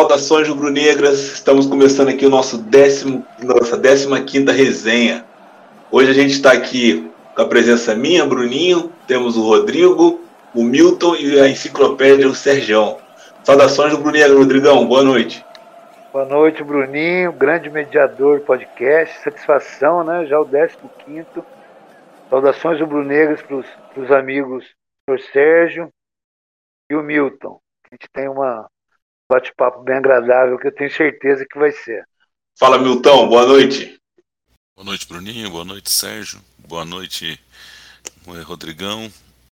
Saudações rubro-negras, estamos começando aqui o nosso décimo, nossa décima quinta resenha. Hoje a gente está aqui com a presença minha, Bruninho, temos o Rodrigo, o Milton e a enciclopédia, o Sergião. Saudações rubro-negras, Rodrigão, boa noite. Boa noite, Bruninho, grande mediador do podcast, satisfação, né? Já o 15 Saudações rubro-negras para os amigos do Sérgio e o Milton. A gente tem uma bate-papo bem agradável que eu tenho certeza que vai ser. Fala, Milton, boa noite. Boa noite, Bruninho. Boa noite, Sérgio. Boa noite, Rodrigão.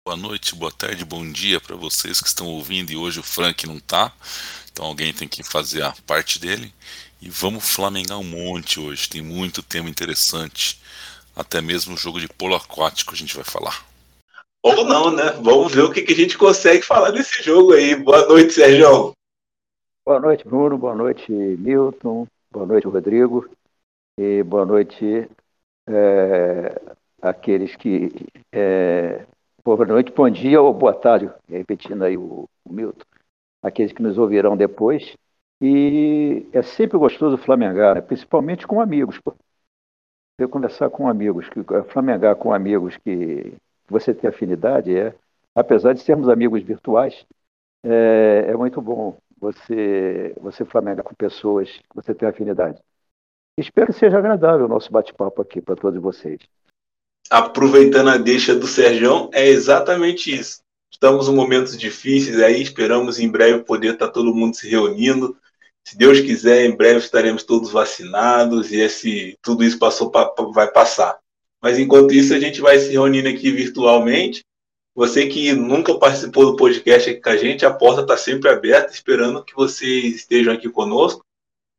Boa noite, boa tarde, bom dia para vocês que estão ouvindo. E hoje o Frank não tá, então alguém tem que fazer a parte dele. E vamos flamengar um monte hoje. Tem muito tema interessante. Até mesmo o jogo de polo aquático a gente vai falar. Ou não, né? Vamos ver o que, que a gente consegue falar desse jogo aí. Boa noite, Sérgio. Boa noite, Bruno. Boa noite, Milton. Boa noite, Rodrigo. E boa noite é, aqueles que. É, boa noite, bom dia ou boa tarde, repetindo aí o, o Milton. Aqueles que nos ouvirão depois. E é sempre gostoso flamengar, né? principalmente com amigos. Você conversar com amigos, que, flamengar com amigos que você tem afinidade, é, apesar de sermos amigos virtuais, é, é muito bom você, você flamenga com pessoas que você tem afinidade. Espero que seja agradável o nosso bate-papo aqui para todos vocês. Aproveitando a deixa do Serjão, é exatamente isso. Estamos em momentos difíceis aí, esperamos em breve poder estar todo mundo se reunindo. Se Deus quiser, em breve estaremos todos vacinados e esse tudo isso passou vai passar. Mas enquanto isso, a gente vai se reunindo aqui virtualmente você que nunca participou do podcast aqui com a gente, a porta está sempre aberta, esperando que vocês estejam aqui conosco.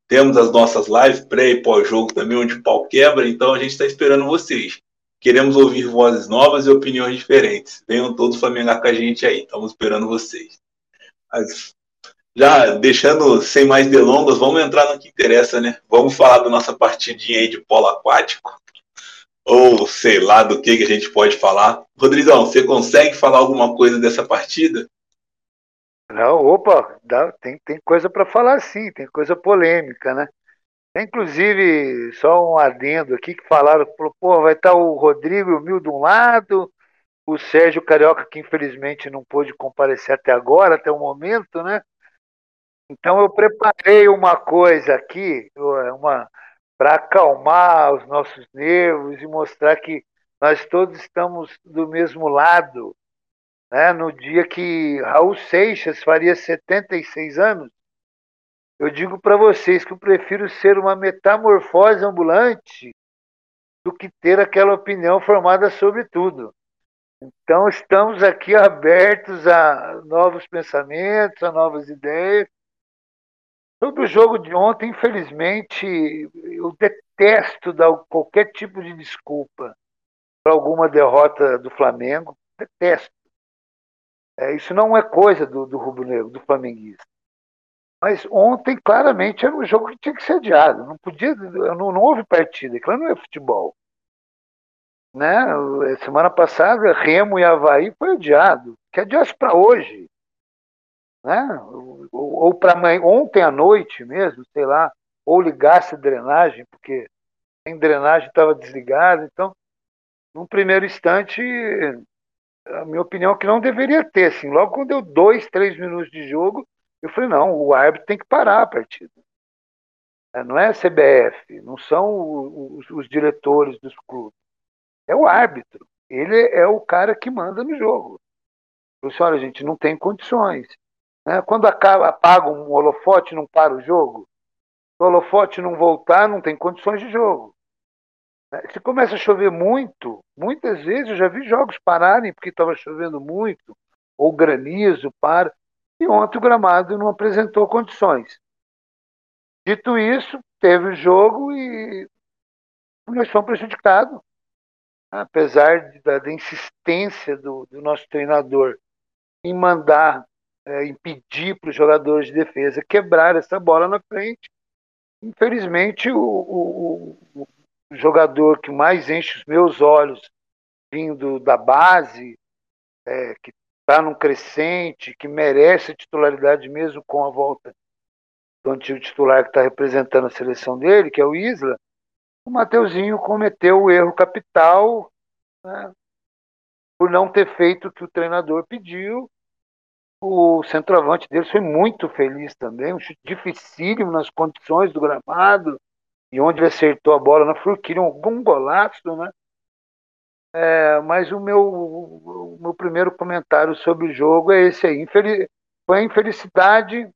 Temos as nossas lives pré e pós-jogo também, onde o pau quebra, então a gente está esperando vocês. Queremos ouvir vozes novas e opiniões diferentes. Venham todos flamengar com a gente aí, estamos esperando vocês. Mas, já deixando sem mais delongas, vamos entrar no que interessa, né? Vamos falar da nossa partidinha aí de polo aquático ou sei lá do que, que a gente pode falar. Rodrigão, você consegue falar alguma coisa dessa partida? Não, opa, dá, tem, tem coisa para falar sim, tem coisa polêmica, né? inclusive, só um adendo aqui que falaram, pô, vai estar o Rodrigo e o Mil de um lado, o Sérgio Carioca, que infelizmente não pôde comparecer até agora, até o momento, né? Então eu preparei uma coisa aqui, uma, para acalmar os nossos nervos e mostrar que nós todos estamos do mesmo lado. Né? No dia que Raul Seixas faria 76 anos, eu digo para vocês que eu prefiro ser uma metamorfose ambulante do que ter aquela opinião formada sobre tudo. Então, estamos aqui abertos a novos pensamentos, a novas ideias, Sobre o jogo de ontem, infelizmente, eu detesto dar qualquer tipo de desculpa para alguma derrota do Flamengo. Detesto. É, isso não é coisa do, do rubro-negro, do flamenguista. Mas ontem, claramente, era um jogo que tinha que ser adiado. Não podia, não, não houve partida. Aquilo não é futebol. Né? Semana passada, Remo e Havaí foi adiado. Que adiasse para hoje né? ou, ou para ontem à noite mesmo, sei lá, ou ligasse a drenagem, porque em drenagem estava desligada. Então, num primeiro instante, a minha opinião é que não deveria ter. Assim, logo quando deu dois, três minutos de jogo, eu falei, não, o árbitro tem que parar a partida. É, não é a CBF, não são os, os diretores dos clubes. É o árbitro. Ele é o cara que manda no jogo. Eu disse, olha, gente, não tem condições. Né? Quando acaba, apaga um holofote, não para o jogo. Se o holofote não voltar, não tem condições de jogo. Né? Se começa a chover muito, muitas vezes eu já vi jogos pararem porque estava chovendo muito, ou granizo para, e ontem o gramado não apresentou condições. Dito isso, teve o jogo e nós fomos prejudicados. Apesar da, da insistência do, do nosso treinador em mandar é, impedir para os jogadores de defesa quebrar essa bola na frente. Infelizmente, o, o, o jogador que mais enche os meus olhos vindo da base, é, que está num crescente, que merece a titularidade mesmo com a volta do antigo titular que está representando a seleção dele, que é o Isla, o Mateuzinho cometeu o erro capital né, por não ter feito o que o treinador pediu. O centroavante dele foi muito feliz também, um chute dificílimo nas condições do gramado, e onde ele acertou a bola na Furquilha, um golaço, né? É, mas o meu, o meu primeiro comentário sobre o jogo é esse aí. Infeliz, foi a infelicidade.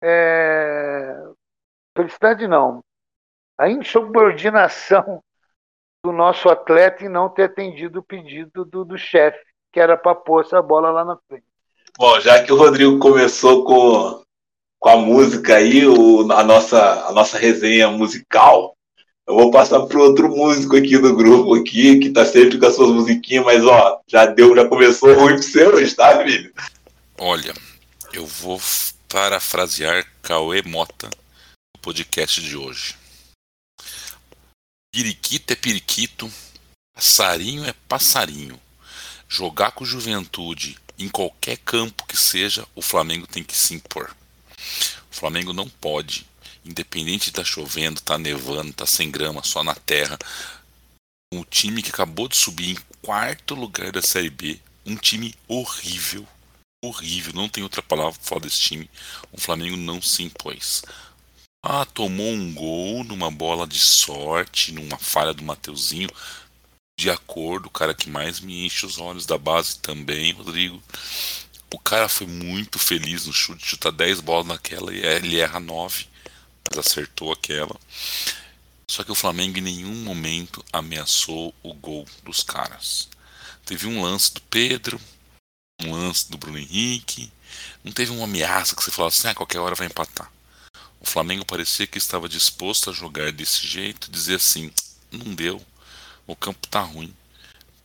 É, felicidade não. A insubordinação do nosso atleta em não ter atendido o pedido do, do chefe, que era para pôr essa bola lá na frente. Bom, já que o Rodrigo começou com, com a música aí, o, a, nossa, a nossa resenha musical, eu vou passar para outro músico aqui do grupo aqui, que tá sempre com as suas musiquinhas, mas ó, já deu, já começou ruim para você hoje, tá, filho? Olha, eu vou parafrasear Cauê Mota no podcast de hoje. Periquito é periquito, passarinho é passarinho. Jogar com juventude em qualquer campo que seja, o Flamengo tem que se impor. O Flamengo não pode independente de tá chovendo, tá nevando, tá sem grama, só na terra. Um time que acabou de subir em quarto lugar da Série B, um time horrível, horrível, não tem outra palavra para falar desse time. O Flamengo não se impôs. Ah, tomou um gol numa bola de sorte, numa falha do Mateuzinho. De acordo, o cara que mais me enche os olhos da base também, Rodrigo. O cara foi muito feliz no chute, chuta 10 bolas naquela e ele erra 9 mas acertou aquela. Só que o Flamengo em nenhum momento ameaçou o gol dos caras. Teve um lance do Pedro, um lance do Bruno Henrique. Não teve uma ameaça que você falasse ah, qualquer hora vai empatar. O Flamengo parecia que estava disposto a jogar desse jeito, dizer assim, não deu, o campo tá ruim.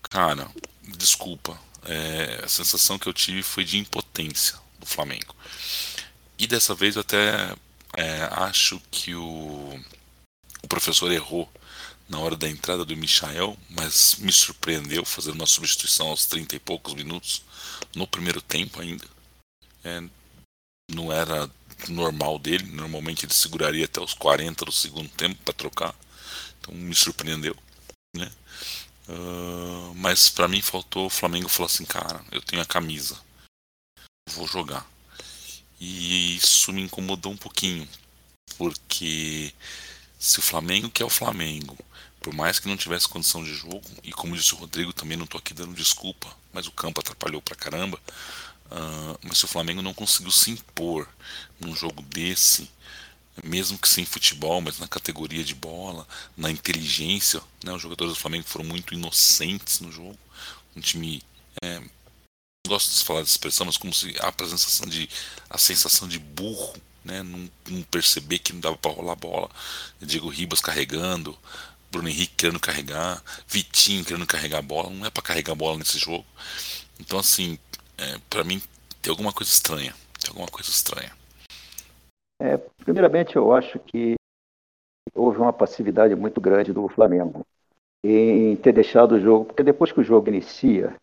Cara, desculpa, é, a sensação que eu tive foi de impotência do Flamengo. E dessa vez eu até é, acho que o, o professor errou na hora da entrada do Michael, mas me surpreendeu fazendo uma substituição aos 30 e poucos minutos no primeiro tempo ainda. É, não era normal dele, normalmente ele seguraria até os 40 do segundo tempo para trocar, então me surpreendeu. Né? Uh, mas para mim faltou o Flamengo falou assim, cara, eu tenho a camisa, vou jogar. E isso me incomodou um pouquinho, porque se o Flamengo que é o Flamengo, por mais que não tivesse condição de jogo, e como disse o Rodrigo, também não estou aqui dando desculpa, mas o campo atrapalhou pra caramba. Uh, mas se o Flamengo não conseguiu se impor num jogo desse, mesmo que sem futebol, mas na categoria de bola, na inteligência, né, os jogadores do Flamengo foram muito inocentes no jogo. Um time é, gosto de falar dessa expressão, mas como se a sensação de a sensação de burro, né, não, não perceber que não dava para rolar bola. Diego Ribas carregando, Bruno Henrique querendo carregar, Vitinho querendo carregar a bola, não é para carregar a bola nesse jogo. Então assim, é, para mim tem alguma coisa estranha, tem alguma coisa estranha. Primeiramente eu acho que houve uma passividade muito grande do Flamengo em ter deixado o jogo, porque depois que o jogo inicia,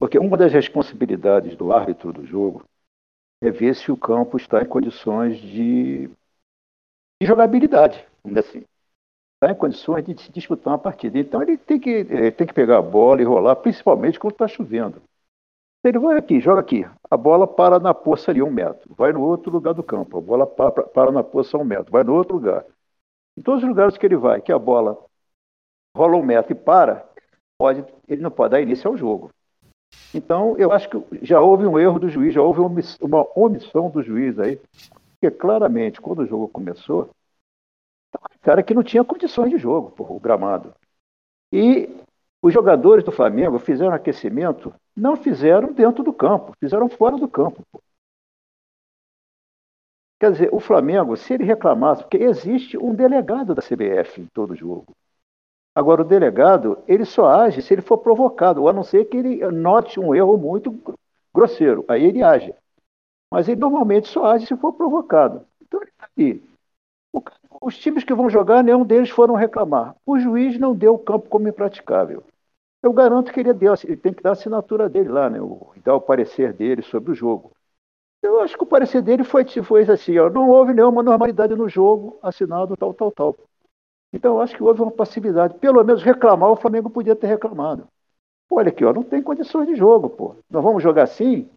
porque uma das responsabilidades do árbitro do jogo é ver se o campo está em condições de, de jogabilidade, assim. Está em condições de disputar uma partida. Então ele tem que, ele tem que pegar a bola e rolar, principalmente quando está chovendo. Ele vai aqui, joga aqui. A bola para na poça ali um metro. Vai no outro lugar do campo. A bola para, para na poça um metro. Vai no outro lugar. Em todos os lugares que ele vai, que a bola rola um metro e para, pode, ele não pode dar início ao jogo. Então, eu acho que já houve um erro do juiz, já houve uma omissão do juiz aí, porque claramente, quando o jogo começou, cara que não tinha condições de jogo, porra, o gramado. E os jogadores do Flamengo fizeram aquecimento, não fizeram dentro do campo, fizeram fora do campo. Quer dizer, o Flamengo, se ele reclamasse, porque existe um delegado da CBF em todo jogo. Agora, o delegado, ele só age se ele for provocado, a não ser que ele note um erro muito grosseiro. Aí ele age. Mas ele normalmente só age se for provocado. Então, ele aqui. Os times que vão jogar, nenhum deles foram reclamar. O juiz não deu o campo como impraticável. Eu garanto que ele, ele tem que dar a assinatura dele lá, né? Dar o parecer dele sobre o jogo. Eu acho que o parecer dele foi, foi assim, ó, não houve nenhuma normalidade no jogo assinado tal, tal, tal. Então, eu acho que houve uma passividade. Pelo menos reclamar, o Flamengo podia ter reclamado. Olha aqui, ó, não tem condições de jogo, pô. Nós vamos jogar assim?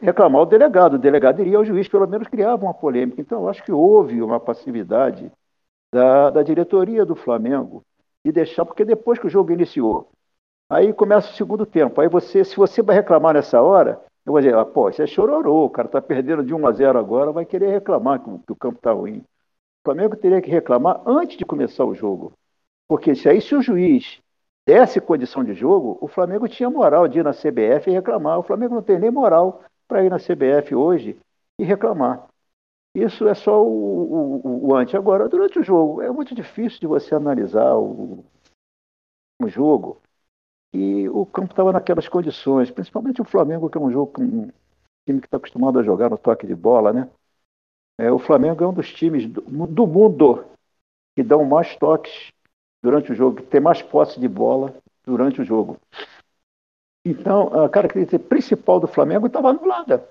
reclamar o delegado. O delegado iria ao juiz, pelo menos criava uma polêmica. Então, eu acho que houve uma passividade da, da diretoria do Flamengo de deixar, porque depois que o jogo iniciou, aí começa o segundo tempo. Aí você, se você vai reclamar nessa hora, eu vou dizer, ah, pô, isso é chororô, o cara está perdendo de 1 a 0 agora, vai querer reclamar que, que o campo está ruim. O Flamengo teria que reclamar antes de começar o jogo. Porque se aí se o juiz desse condição de jogo, o Flamengo tinha moral de ir na CBF e reclamar. O Flamengo não tem nem moral para ir na CBF hoje e reclamar. Isso é só o, o, o, antes. Agora, durante o jogo, é muito difícil de você analisar o, o jogo. E o campo estava naquelas condições, principalmente o Flamengo, que é um jogo um time que está acostumado a jogar no toque de bola, né? É, o Flamengo é um dos times do, do mundo que dão mais toques durante o jogo, que tem mais posse de bola durante o jogo. Então, a característica principal do Flamengo estava anulada.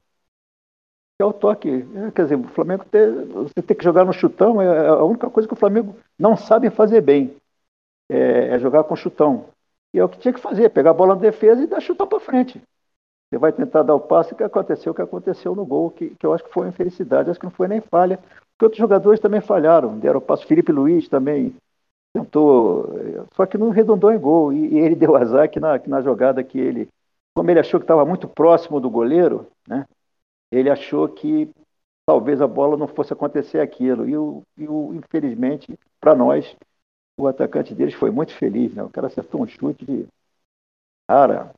É o toque. É, quer dizer, o Flamengo ter, você tem que jogar no chutão, é, é a única coisa que o Flamengo não sabe fazer bem. É, é jogar com chutão. E é o que tinha que fazer, pegar a bola na defesa e dar chutão para frente. Você vai tentar dar o passe que aconteceu o que aconteceu no gol, que, que eu acho que foi uma infelicidade, acho que não foi nem falha, porque outros jogadores também falharam, deram o passo. Felipe Luiz também tentou, só que não redondou em gol. E, e ele deu azar que na, que na jogada que ele, como ele achou que estava muito próximo do goleiro, né? Ele achou que talvez a bola não fosse acontecer aquilo. E, o, e o infelizmente, para nós, o atacante deles foi muito feliz, né? O cara acertou um chute de cara,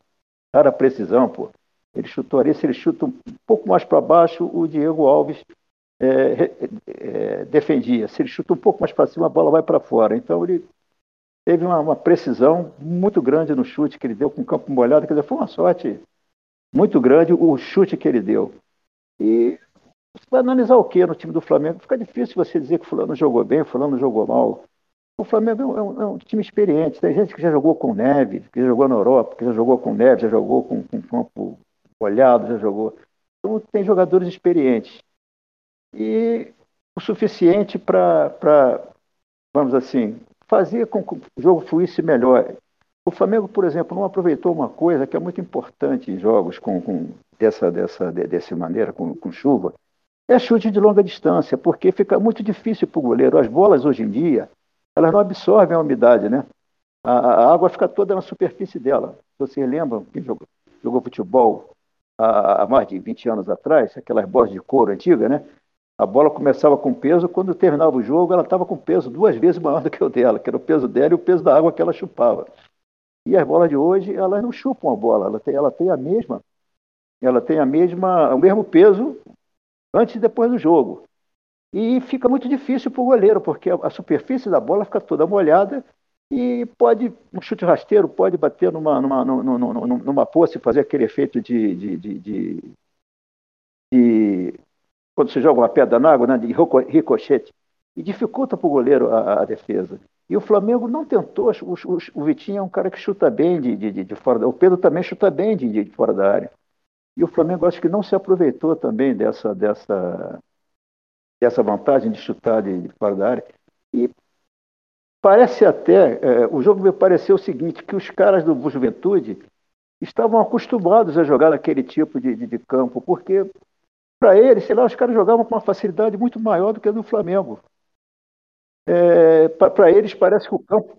cara precisão, pô. Ele chutou ali, se ele chuta um pouco mais para baixo, o Diego Alves é, é, defendia. Se ele chuta um pouco mais para cima, a bola vai para fora. Então ele teve uma, uma, precisão muito grande no chute que ele deu com o campo molhado. Quer dizer, foi uma sorte muito grande o chute que ele deu. E você vai analisar o que no time do Flamengo? Fica difícil você dizer que fulano jogou bem, fulano jogou mal. O Flamengo é um, é um, time experiente. Tem gente que já jogou com neve, que já jogou na Europa, que já jogou com neve, já jogou com, com campo molhado, já jogou. Então tem jogadores experientes e o suficiente para, vamos assim, fazer com que o jogo fluísse melhor. O Flamengo, por exemplo, não aproveitou uma coisa que é muito importante em jogos com, com dessa, dessa, dessa maneira, com, com chuva, é chute de longa distância, porque fica muito difícil para o goleiro. As bolas hoje em dia, elas não absorvem a umidade, né? A, a água fica toda na superfície dela. Vocês lembram quem jogou, jogou futebol há, há mais de 20 anos atrás, aquelas bolas de couro antigas, né? A bola começava com peso, quando terminava o jogo, ela estava com peso duas vezes maior do que o dela, que era o peso dela e o peso da água que ela chupava. E as bolas de hoje, elas não chupam a bola, ela tem, ela tem a mesma, ela tem a mesma, o mesmo peso antes e depois do jogo. E fica muito difícil para o goleiro, porque a, superfície da bola fica toda molhada e pode, um chute rasteiro pode bater numa, numa, numa, numa, numa poça e fazer aquele efeito de, de, de, de, de quando você joga uma pedra na água, né, de ricochete, e dificulta para o goleiro a, a, defesa. E o Flamengo não tentou, o, o, o, Vitinho é um cara que chuta bem de, de, de fora da O Pedro também chuta bem de, de fora da área. E o Flamengo acho que não se aproveitou também dessa, dessa, dessa vantagem de chutar de, de fora da área. E parece até, é, o jogo me pareceu o seguinte, que os caras do Juventude estavam acostumados a jogar naquele tipo de, de, de campo, porque para eles, sei lá, os caras jogavam com uma facilidade muito maior do que a do Flamengo. É, para eles parece que o campo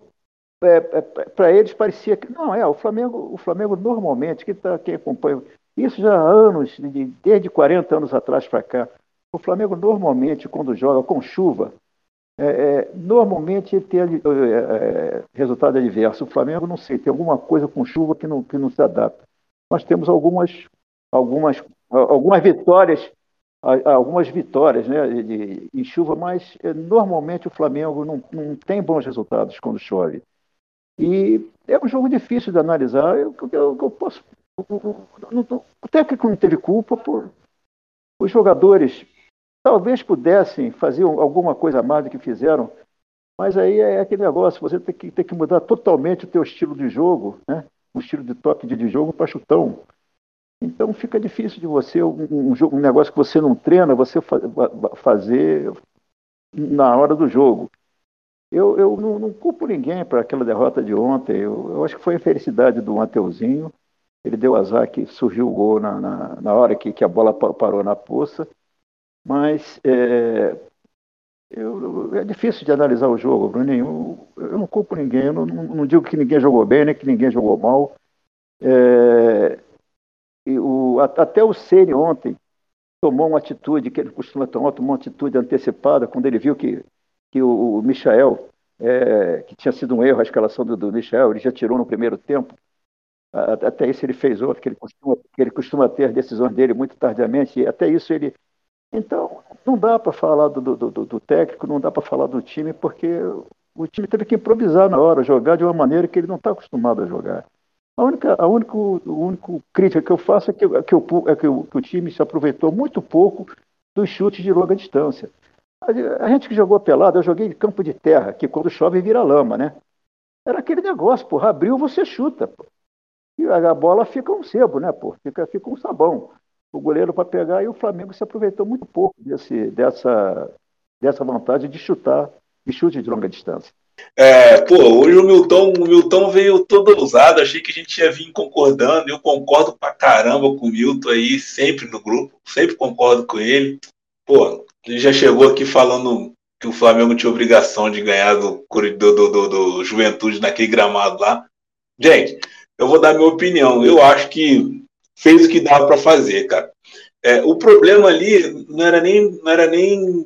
é, é, para eles parecia que não é o Flamengo o Flamengo normalmente que tá, quem acompanha isso já há anos desde 40 anos atrás para cá o Flamengo normalmente quando joga com chuva é, é normalmente ele tem é, é, resultado adverso o Flamengo não sei tem alguma coisa com chuva que não que não se adapta nós temos algumas algumas algumas vitórias, algumas vitórias né, de, de, em chuva, mas eh, normalmente o Flamengo não, não tem bons resultados quando chove. E é um jogo difícil de analisar. Eu, eu, eu posso, o técnico não teve culpa por os jogadores talvez pudessem fazer alguma coisa a mais do que fizeram, mas aí é aquele negócio, você tem que, tem que mudar totalmente o teu estilo de jogo, né? o estilo de toque de, jogo para chutão. Então fica difícil de você, um, um, um negócio que você não treina, você fa fazer na hora do jogo. Eu, eu não, não culpo ninguém para aquela derrota de ontem. Eu, eu, acho que foi a felicidade do Mateuzinho. Ele deu azar que surgiu o gol na, na, na hora que, que, a bola parou na poça. Mas é, eu, é difícil de analisar o jogo, Bruninho. Eu, eu não culpo ninguém. Eu não, não, digo que ninguém jogou bem, nem que ninguém jogou mal. É, o, até o Ceni ontem tomou uma atitude que ele costuma tomar, tomou uma atitude antecipada quando ele viu que, que o, o Michael, é, que tinha sido um erro a escalação do, do Michael, ele já tirou no primeiro tempo. Até isso ele fez outro, que ele costuma, que ele costuma ter decisões dele muito tardiamente, e até isso ele. Então, não dá para falar do, do, do, do, técnico, não dá para falar do time, porque o time teve que improvisar na hora, jogar de uma maneira que ele não está acostumado a jogar. A única, a único, o único crítica que eu faço é que, é que, o, é que, o, que o time se aproveitou muito pouco dos chutes de longa distância. A, a gente que jogou pelado, eu joguei em campo de terra, que quando chove vira lama, né? Era aquele negócio, porra, abriu, você chuta, pô. E a, a bola fica um sebo, né, pô? Fica, fica um sabão. O goleiro para pegar e o Flamengo se aproveitou muito pouco desse, dessa, dessa vantagem de chutar, de chute de longa distância. É, pô, hoje o Milton, o Milton veio todo ousado, achei que a gente ia vir concordando, eu concordo pra caramba com o Milton aí, sempre no grupo, sempre concordo com ele. Pô, ele já chegou aqui falando que o Flamengo tinha obrigação de ganhar do, do, do, do Juventude naquele gramado lá. Gente, eu vou dar minha opinião, eu acho que fez o que dava para fazer, cara. É, o problema ali não era nem, não era nem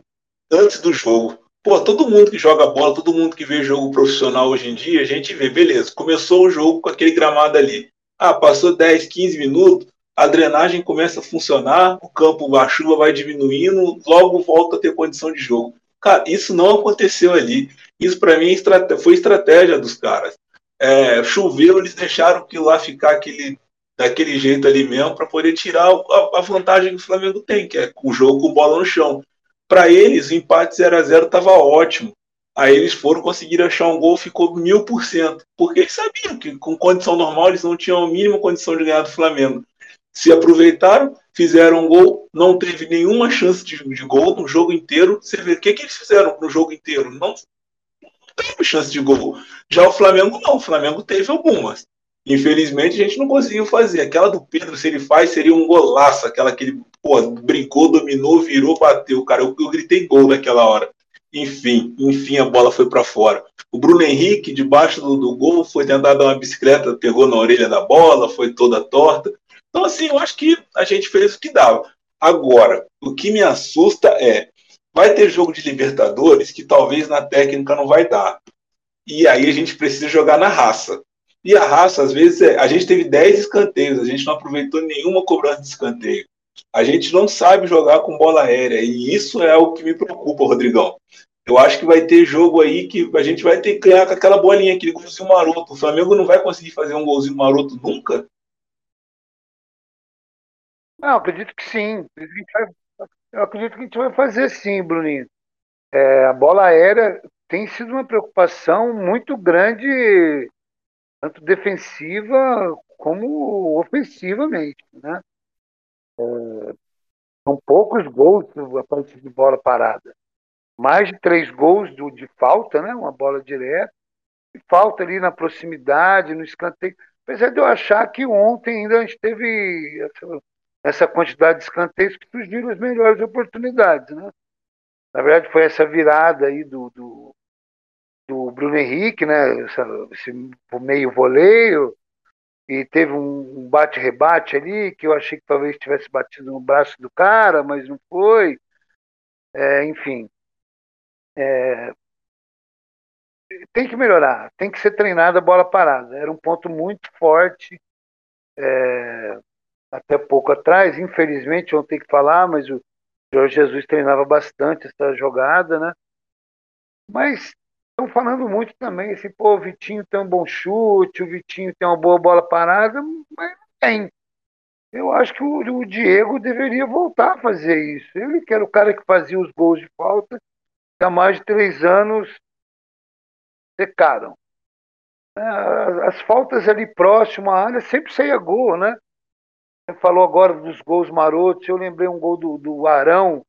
antes do jogo. Pô, todo mundo que joga bola, todo mundo que vê jogo profissional hoje em dia, a gente vê, beleza, começou o jogo com aquele gramado ali. Ah, passou 10, 15 minutos, a drenagem começa a funcionar, o campo, a chuva vai diminuindo, logo volta a ter condição de jogo. Cara, isso não aconteceu ali. Isso para mim foi estratégia dos caras. É, choveu, eles deixaram que lá ficar aquele, daquele jeito ali mesmo para poder tirar a, vantagem que o Flamengo tem, que é o jogo com bola no chão. Para eles, o empate 0 a 0 estava ótimo. Aí eles foram conseguir achar um gol, ficou mil por cento. Porque eles sabiam que com condição normal eles não tinham a mínima condição de ganhar do Flamengo. Se aproveitaram, fizeram um gol, não teve nenhuma chance de, de gol no jogo inteiro. Você vê o que, que eles fizeram no jogo inteiro? Não, não teve chance de gol. Já o Flamengo não, o Flamengo teve algumas. Infelizmente a gente não conseguiu fazer. Aquela do Pedro, se ele faz, seria um golaço. Aquela que ele pô, brincou, dominou, virou, bateu. Cara, eu, eu gritei gol naquela hora. Enfim, enfim, a bola foi para fora. O Bruno Henrique, debaixo do, do, gol, foi tentar dar uma bicicleta, pegou na orelha da bola, foi toda torta. Então, assim, eu acho que a gente fez o que dava. Agora, o que me assusta é, vai ter jogo de Libertadores que talvez na técnica não vai dar. E aí a gente precisa jogar na raça. E a raça, às vezes, é, a gente teve 10 escanteios, a gente não aproveitou nenhuma cobrança de escanteio. A gente não sabe jogar com bola aérea, e isso é o que me preocupa, Rodrigão. Eu acho que vai ter jogo aí que a gente vai ter que ganhar com aquela bolinha, aquele golzinho maroto. O Flamengo não vai conseguir fazer um golzinho maroto nunca? Não, acredito que sim. Eu acredito que a gente vai fazer sim, Bruninho. É, a bola aérea tem sido uma preocupação muito grande tanto defensiva como ofensivamente, né? É, são poucos gols a partir de bola parada. Mais de três gols do, de falta, né? Uma bola direta. E falta ali na proximidade, no escanteio. Apesar de eu achar que ontem ainda a gente teve essa, essa quantidade de escanteios que surgiram as melhores oportunidades, né? Na verdade, foi essa virada aí do, do, do Bruno Henrique, né? Esse meio voleio, e teve um bate-rebate ali que eu achei que talvez tivesse batido no braço do cara, mas não foi. É, enfim. É, tem que melhorar, tem que ser treinada a bola parada. Era um ponto muito forte é, até pouco atrás. Infelizmente, não tenho que falar, mas o Jorge Jesus treinava bastante essa jogada, né? Mas estão falando muito também, assim, pô, o Vitinho tem um bom chute, o Vitinho tem uma boa bola parada, mas tem. Eu acho que o, o Diego deveria voltar a fazer isso. Ele que era o cara que fazia os gols de falta, há mais de três anos secaram. É, as faltas ali próximo à área sempre saía gol, né? Você falou agora dos gols marotos. Eu lembrei um gol do, do Arão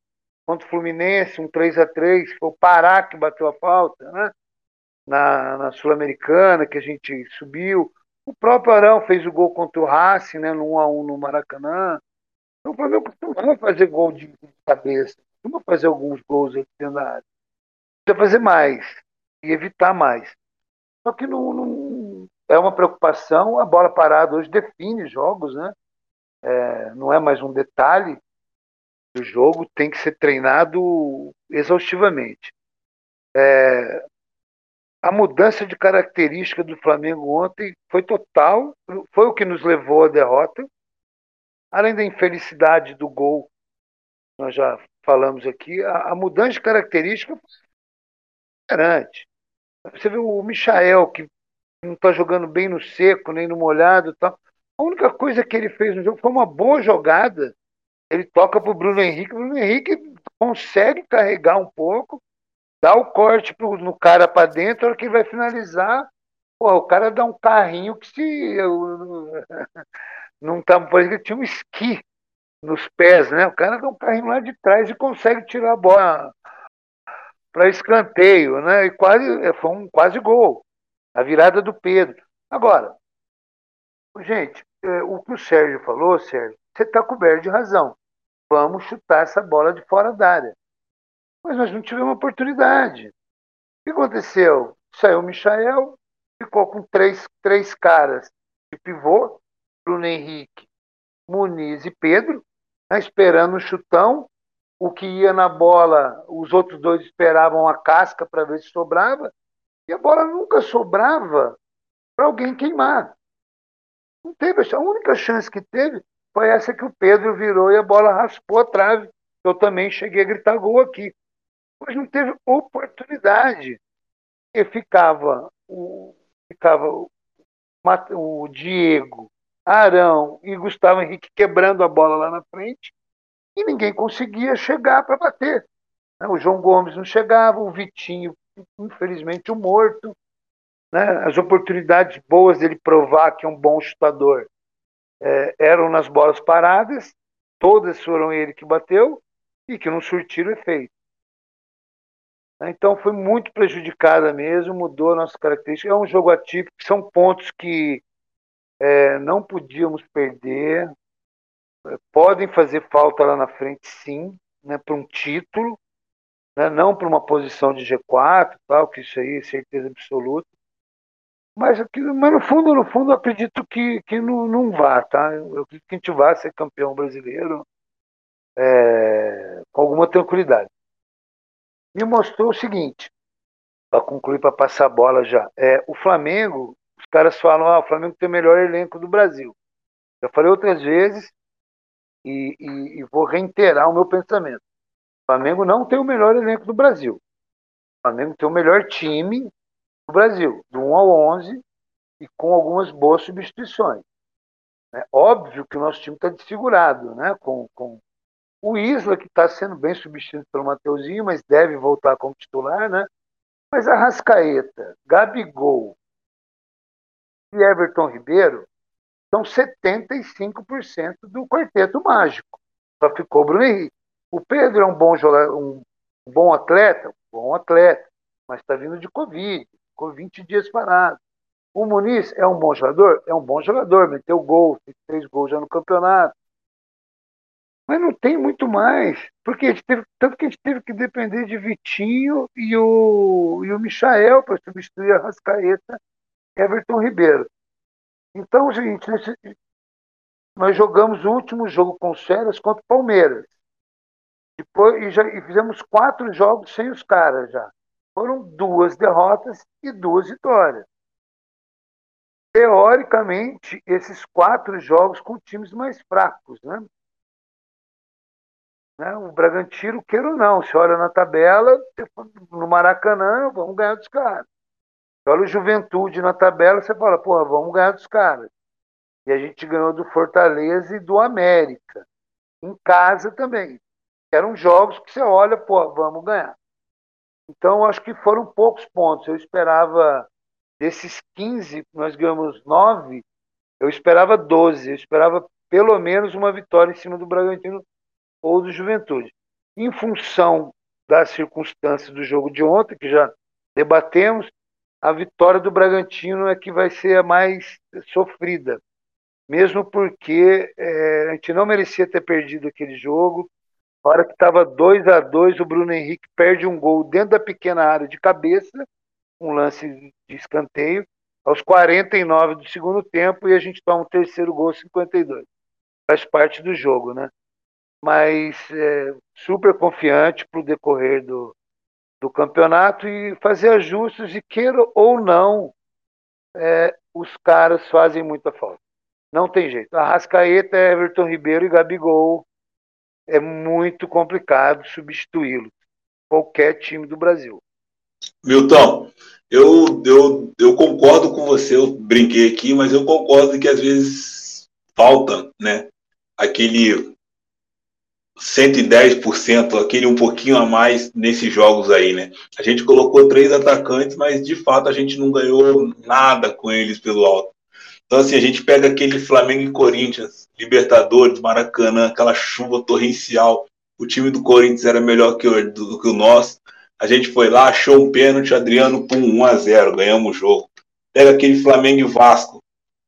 contra o Fluminense, um 3 a 3 Foi o Pará que bateu a falta, né? Na, na Sul-Americana, que a gente subiu. O próprio Arão fez o gol contra o Racing, né? No 1x1 no Maracanã. Então, o Flamengo costuma fazer gol de cabeça, costuma fazer alguns gols aqui dentro da área. Precisa fazer mais e evitar mais. Só que não, não, é uma preocupação. A bola parada hoje define jogos, né? É, não é mais um detalhe do jogo, tem que ser treinado exaustivamente. É, a mudança de característica do Flamengo ontem foi total, foi o que nos levou à derrota. Além da infelicidade do gol, nós já falamos aqui, a, a mudança de característica foi diferente. Você vê o Michael, que não está jogando bem no seco, nem no molhado tal. A única coisa que ele fez no jogo foi uma boa jogada. Ele toca para o Bruno Henrique, o Bruno Henrique consegue carregar um pouco, dá o corte pro, no cara para dentro, a hora que ele vai finalizar, o cara dá um carrinho que se. Eu, não tá, por exemplo, tinha um esqui nos pés, né? O cara dá um carrinho lá de trás e consegue tirar a bola para escanteio, né? E quase é, foi um quase gol. A virada do Pedro. Agora, gente, é, o que o Sérgio falou, Sérgio, você está coberto de razão. Vamos chutar essa bola de fora da área. Mas nós não tivemos oportunidade. O que aconteceu? Saiu o Michael, ficou com três, três caras de pivô, Bruno Henrique, Muniz e Pedro, né, esperando o chutão. O que ia na bola, os outros dois esperavam a casca para ver se sobrava. E a bola nunca sobrava para alguém queimar. Não teve a única chance que teve foi essa que o Pedro virou e a bola raspou a trave. Eu também cheguei a gritar gol aqui. Mas não teve oportunidade. E ficava o, ficava o, o Diego, Arão e Gustavo Henrique quebrando a bola lá na frente e ninguém conseguia chegar para bater. O João Gomes não chegava, o Vitinho, infelizmente, o morto. Né? As oportunidades boas dele provar que é um bom chutador é, eram nas bolas paradas, todas foram ele que bateu e que não surtiram efeito. Então foi muito prejudicada mesmo, mudou a nossa característica. É um jogo atípico, são pontos que é, não podíamos perder, podem fazer falta lá na frente, sim, né, para um título, né, não para uma posição de G4, tal, que isso aí é certeza absoluta. Mas, mas no fundo, no fundo, acredito que, que não, não vá, tá? Eu acredito que a gente vai ser campeão brasileiro é, com alguma tranquilidade. Me mostrou o seguinte, para concluir, para passar a bola já. É, o Flamengo, os caras falam, ah, o Flamengo tem o melhor elenco do Brasil. Já falei outras vezes e, e, e vou reiterar o meu pensamento. O Flamengo não tem o melhor elenco do Brasil. O Flamengo tem o melhor time do Brasil, do 1 ao 11, e com algumas boas substituições. É óbvio que o nosso time está desfigurado, né? com, com o Isla, que está sendo bem substituído pelo Mateuzinho, mas deve voltar como titular, né? Mas a Rascaeta, Gabigol e Everton Ribeiro são 75% do quarteto mágico. Só ficou Bruno Henrique. O Pedro é um bom jogador, um bom atleta, um bom atleta, mas está vindo de Covid ficou 20 dias parado. O Muniz é um bom jogador? É um bom jogador, meteu gol, fez três gols já no campeonato. Mas não tem muito mais, porque a gente teve, tanto que a gente teve que depender de Vitinho e o, e o Michael para substituir a Rascaeta Everton Ribeiro. Então, gente, nós jogamos o último jogo com os férias contra o Palmeiras. Depois, e, já, e fizemos quatro jogos sem os caras já foram duas derrotas e duas vitórias. Teoricamente, esses quatro jogos com times mais fracos, né? Né? O Bragantino, queira ou não, se olha na tabela, no Maracanã, vamos ganhar dos caras. Olha o Juventude na tabela, você fala, porra, vamos ganhar dos caras. E a gente ganhou do Fortaleza e do América. Em casa também. Eram jogos que você olha, pô, vamos ganhar. Então, acho que foram poucos pontos. Eu esperava, desses 15, nós ganhamos 9, eu esperava 12. Eu esperava pelo menos uma vitória em cima do Bragantino ou do Juventude. Em função das circunstâncias do jogo de ontem, que já debatemos, a vitória do Bragantino é que vai ser a mais sofrida, mesmo porque é, a gente não merecia ter perdido aquele jogo. Na hora que estava 2 a 2 o Bruno Henrique perde um gol dentro da pequena área de cabeça, um lance de escanteio, aos 49 do segundo tempo, e a gente toma um terceiro gol 52. Faz parte do jogo, né? Mas é, super confiante para o decorrer do, do campeonato e fazer ajustes, e queira ou não, é, os caras fazem muita falta. Não tem jeito. Arrascaeta, Everton Ribeiro e Gabigol é muito complicado substituí-los. Qualquer time do Brasil. Milton, eu, eu, eu concordo com você, eu brinquei aqui, mas eu concordo que às vezes falta, né? Aquele 110%, aquele um pouquinho a mais nesses jogos aí, né? A gente colocou três atacantes, mas de fato a gente não ganhou nada com eles pelo alto. Então, assim, a gente pega aquele Flamengo e Corinthians, Libertadores, Maracanã, aquela chuva torrencial. O time do Corinthians era melhor que o, do, que o nosso. A gente foi lá, achou um pênalti, Adriano, pum, 1 a 0 ganhamos o jogo. Pega aquele Flamengo e Vasco.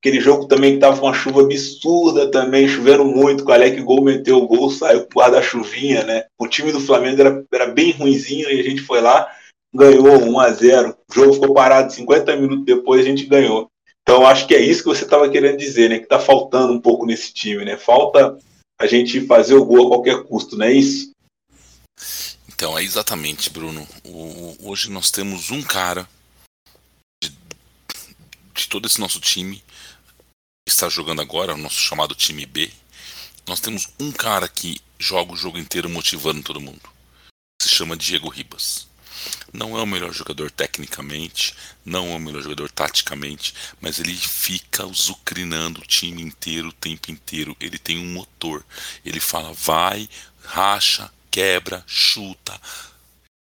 Aquele jogo também que tava uma chuva absurda também, chovendo muito. O Alec Gol meteu o gol, saiu com guarda-chuvinha, né? O time do Flamengo era, era bem ruinzinho e a gente foi lá, ganhou 1 a 0 O jogo ficou parado 50 minutos depois, a gente ganhou. Então acho que é isso que você estava querendo dizer, né? Que está faltando um pouco nesse time, né? Falta a gente fazer o gol a qualquer custo, não é isso? Então, é exatamente, Bruno. O, hoje nós temos um cara de, de, todo esse nosso time está jogando agora, o nosso chamado time B. Nós temos um cara que joga o jogo inteiro motivando todo mundo. Se chama Diego Ribas. Não é o melhor jogador tecnicamente, não é o melhor jogador taticamente, mas ele fica zucrinando o time inteiro o tempo inteiro. Ele tem um motor. Ele fala, vai, racha, quebra, chuta.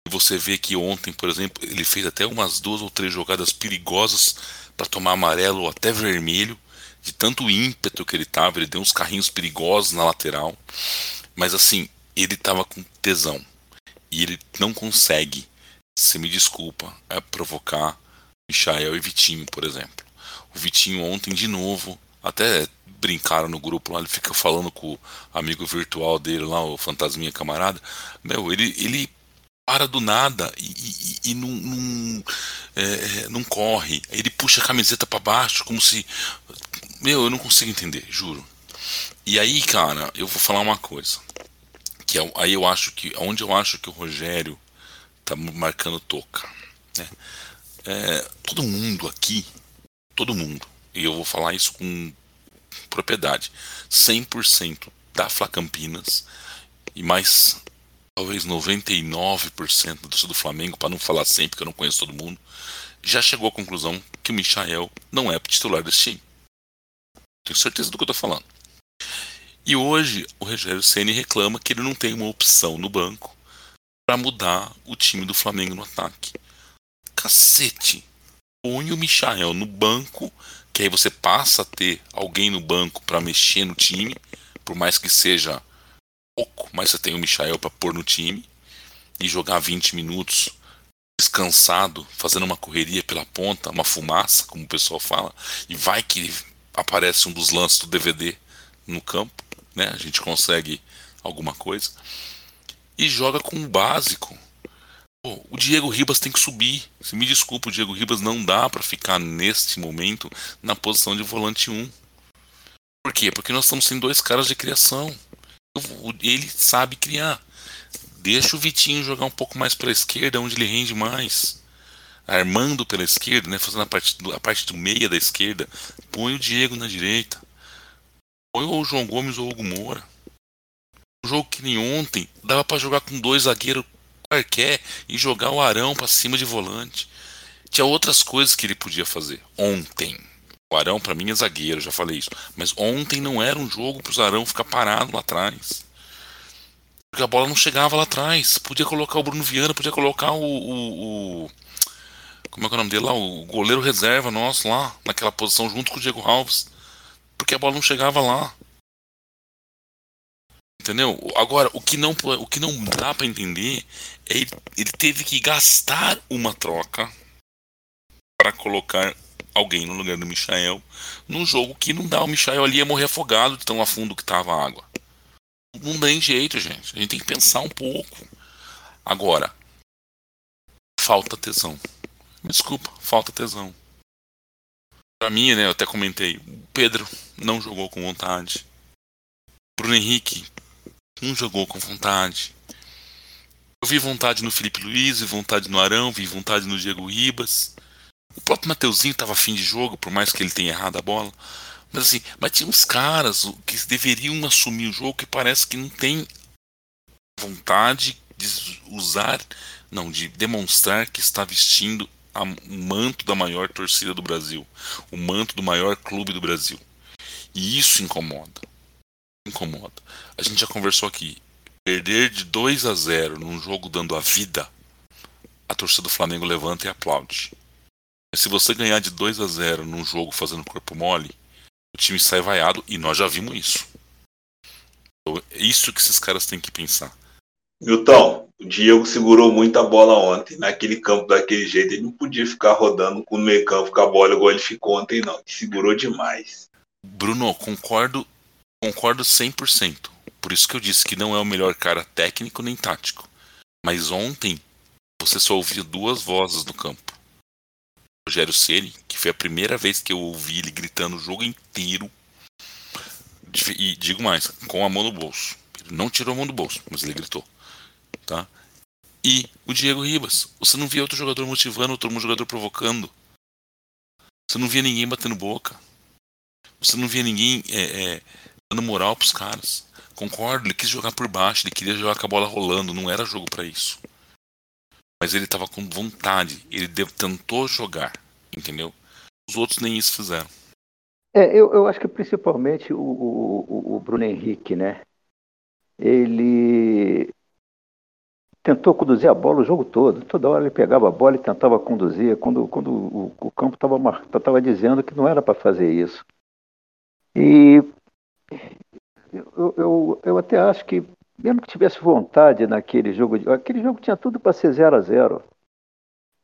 E você vê que ontem, por exemplo, ele fez até umas duas ou três jogadas perigosas para tomar amarelo ou até vermelho, de tanto ímpeto que ele tava. Ele deu uns carrinhos perigosos na lateral. Mas assim, ele tava com tesão. E ele não consegue se me desculpa, é provocar Michael e Vitinho, por exemplo. O Vitinho ontem de novo, até brincaram no grupo lá, ele fica falando com o amigo virtual dele lá, o fantasminha camarada. Meu, ele, ele para do nada e, e, e não, não, é, não corre. Ele puxa a camiseta para baixo, como se. Meu, eu não consigo entender, juro. E aí, cara, eu vou falar uma coisa. Que é, aí eu acho que. Onde eu acho que o Rogério tá marcando toca. Né? É, todo mundo aqui, todo mundo, e eu vou falar isso com propriedade, 100% da Fla Campinas e mais talvez 99% do, do Flamengo, para não falar sempre que eu não conheço todo mundo, já chegou à conclusão que o Michael não é titular desse time. Tenho certeza do que eu estou falando. E hoje o Rogério Ceni reclama que ele não tem uma opção no banco para mudar o time do Flamengo no ataque. Cacete! Põe o Michael no banco, que aí você passa a ter alguém no banco para mexer no time, por mais que seja pouco, mas você tem o Michael para pôr no time e jogar 20 minutos descansado, fazendo uma correria pela ponta, uma fumaça, como o pessoal fala, e vai que aparece um dos lances do DVD no campo, né? A gente consegue alguma coisa e joga com o básico. Pô, o Diego Ribas tem que subir. Se me desculpa, o Diego Ribas não dá para ficar neste momento na posição de volante 1. Por quê? Porque nós estamos sem dois caras de criação. Ele sabe criar. Deixa o Vitinho jogar um pouco mais para a esquerda, onde ele rende mais. Armando pela esquerda, né, fazendo a parte, do, a parte do meia da esquerda. Põe o Diego na direita. Põe o João Gomes ou o Hugo Moura. Um jogo que nem ontem, dava para jogar com dois zagueiros qualquer e jogar o Arão para cima de volante. Tinha outras coisas que ele podia fazer. Ontem. O Arão, para mim, é zagueiro, já falei isso. Mas ontem não era um jogo para o Arão ficar parado lá atrás. Porque a bola não chegava lá atrás. Podia colocar o Bruno Viana, podia colocar o. o, o como é que é o nome dele lá? O goleiro reserva nosso lá, naquela posição, junto com o Diego Alves. Porque a bola não chegava lá. Entendeu? Agora, o que não, o que não dá para entender é ele, ele teve que gastar uma troca para colocar alguém no lugar do Michael num jogo que não dá. O Michael ali ia morrer afogado de tão a fundo que tava a água. Não tem jeito, gente. A gente tem que pensar um pouco. Agora, falta tesão. Desculpa, falta tesão. Pra mim, né, eu até comentei, o Pedro não jogou com vontade. Bruno Henrique não jogou com vontade. Eu vi vontade no Felipe Luiz, vi vontade no Arão, vi vontade no Diego Ribas. O próprio Mateuzinho estava afim de jogo, por mais que ele tenha errado a bola. Mas assim, mas tinha uns caras que deveriam assumir o jogo que parece que não tem vontade de usar, não, de demonstrar que está vestindo o manto da maior torcida do Brasil, o manto do maior clube do Brasil. E isso incomoda. Incomoda. A gente já conversou aqui. Perder de 2 a 0 num jogo dando a vida, a torcida do Flamengo levanta e aplaude. Mas se você ganhar de 2 a 0 num jogo fazendo corpo mole, o time sai vaiado e nós já vimos isso. Então, é isso que esses caras têm que pensar. Milton, o Diego segurou muita bola ontem, naquele campo daquele jeito. Ele não podia ficar rodando com o meio campo com a bola igual ele ficou ontem, não. Ele segurou demais. Bruno, concordo, concordo 100%. Por isso que eu disse que não é o melhor cara técnico nem tático. Mas ontem você só ouvia duas vozes no campo. Rogério Ceni, que foi a primeira vez que eu ouvi ele gritando o jogo inteiro. E digo mais, com a mão no bolso. Ele não tirou a mão do bolso, mas ele gritou. Tá? E o Diego Ribas. Você não via outro jogador motivando, outro jogador provocando. Você não via ninguém batendo boca. Você não via ninguém é, é, dando moral pros caras. Concordo, ele quis jogar por baixo, ele queria jogar com a bola rolando, não era jogo para isso mas ele estava com vontade, ele tentou jogar, entendeu? Os outros nem isso fizeram. É, eu, eu acho que principalmente o, o, o Bruno Henrique, né? Ele tentou conduzir a bola o jogo todo. Toda hora ele pegava a bola e tentava conduzir, quando, quando o, o campo estava dizendo que não era para fazer isso. E eu, eu, eu até acho que mesmo que tivesse vontade naquele jogo, aquele jogo tinha tudo para ser 0 a 0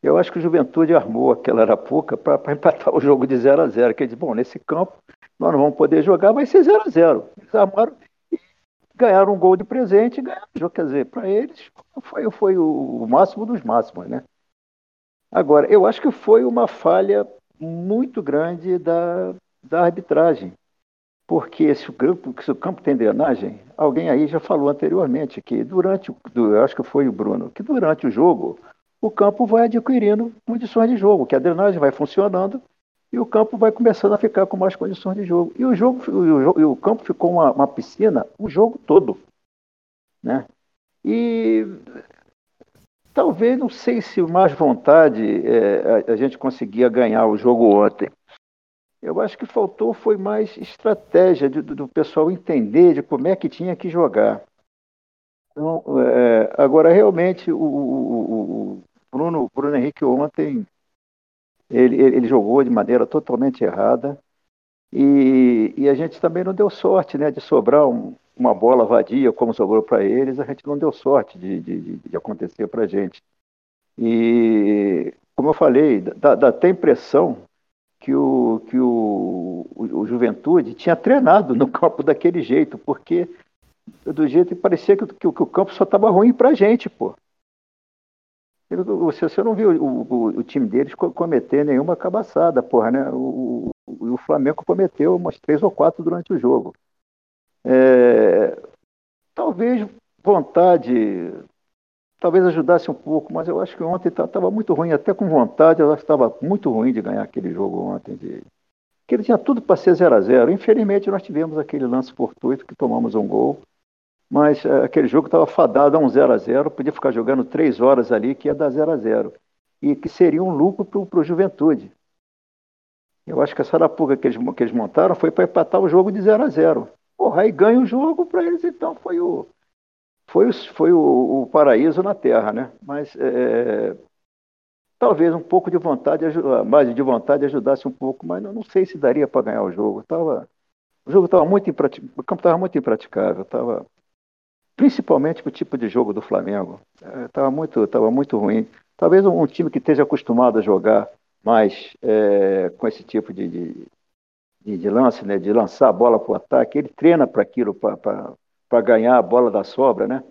Eu acho que o Juventude armou aquela arapuca para empatar o jogo de 0 a 0 Que ele disse, bom, nesse campo nós não vamos poder jogar, vai ser 0 a 0 Eles armaram ganharam um gol de presente e ganharam. Quer dizer, para eles foi, foi o máximo dos máximos, né? Agora, eu acho que foi uma falha muito grande da, da arbitragem. Porque se o, campo, se o campo tem drenagem, alguém aí já falou anteriormente que durante, eu acho que foi o Bruno, que durante o jogo o campo vai adquirindo condições de jogo, que a drenagem vai funcionando e o campo vai começando a ficar com mais condições de jogo. E o jogo, o, o campo ficou uma, uma piscina o jogo todo, né? E talvez não sei se mais vontade é, a, a gente conseguia ganhar o jogo ontem. Eu acho que faltou foi mais estratégia do, do pessoal entender de como é que tinha que jogar. Então, é, agora, realmente, o, o, o, Bruno, Bruno Henrique ontem ele, ele jogou de maneira totalmente errada e, e, a gente também não deu sorte né, de sobrar um, uma bola vadia como sobrou para eles, a gente não deu sorte de, de, de acontecer para a gente. E, como eu falei, dá, dá até impressão que o, que o, o, o Juventude tinha treinado no campo daquele jeito, porque do jeito que parecia que, que, que o campo só estava ruim para a gente, pô. Você, você não viu o, o, o, time deles cometer nenhuma cabaçada, porra, né? O, o, o Flamengo cometeu umas três ou quatro durante o jogo. É, talvez vontade talvez ajudasse um pouco, mas eu acho que ontem estava muito ruim, até com vontade, eu acho que estava muito ruim de ganhar aquele jogo ontem. De... Que ele tinha tudo para ser 0 a 0 Infelizmente, nós tivemos aquele lance fortuito que tomamos um gol, mas uh, aquele jogo estava fadado a um 0 a 0 podia ficar jogando três horas ali, que ia dar 0 a 0 e que seria um lucro para o Juventude. Eu acho que essa arapuca que eles, que eles montaram foi para empatar o jogo de 0 a 0 Porra, aí ganha o jogo para eles, então foi o foi, foi o, o, paraíso na Terra, né? Mas é, talvez um pouco de vontade, mais de vontade ajudasse um pouco, mas não, não sei se daria para ganhar o jogo. Tava, o jogo estava muito impraticável, o campo estava muito impraticável, tava, principalmente para o tipo de jogo do Flamengo. Estava é, muito, tava muito ruim. Talvez um, time que esteja acostumado a jogar mais é, com esse tipo de, de, de, de, lance, né, de lançar a bola para o ataque, ele treina para aquilo, para ganhar a bola da sobra, né?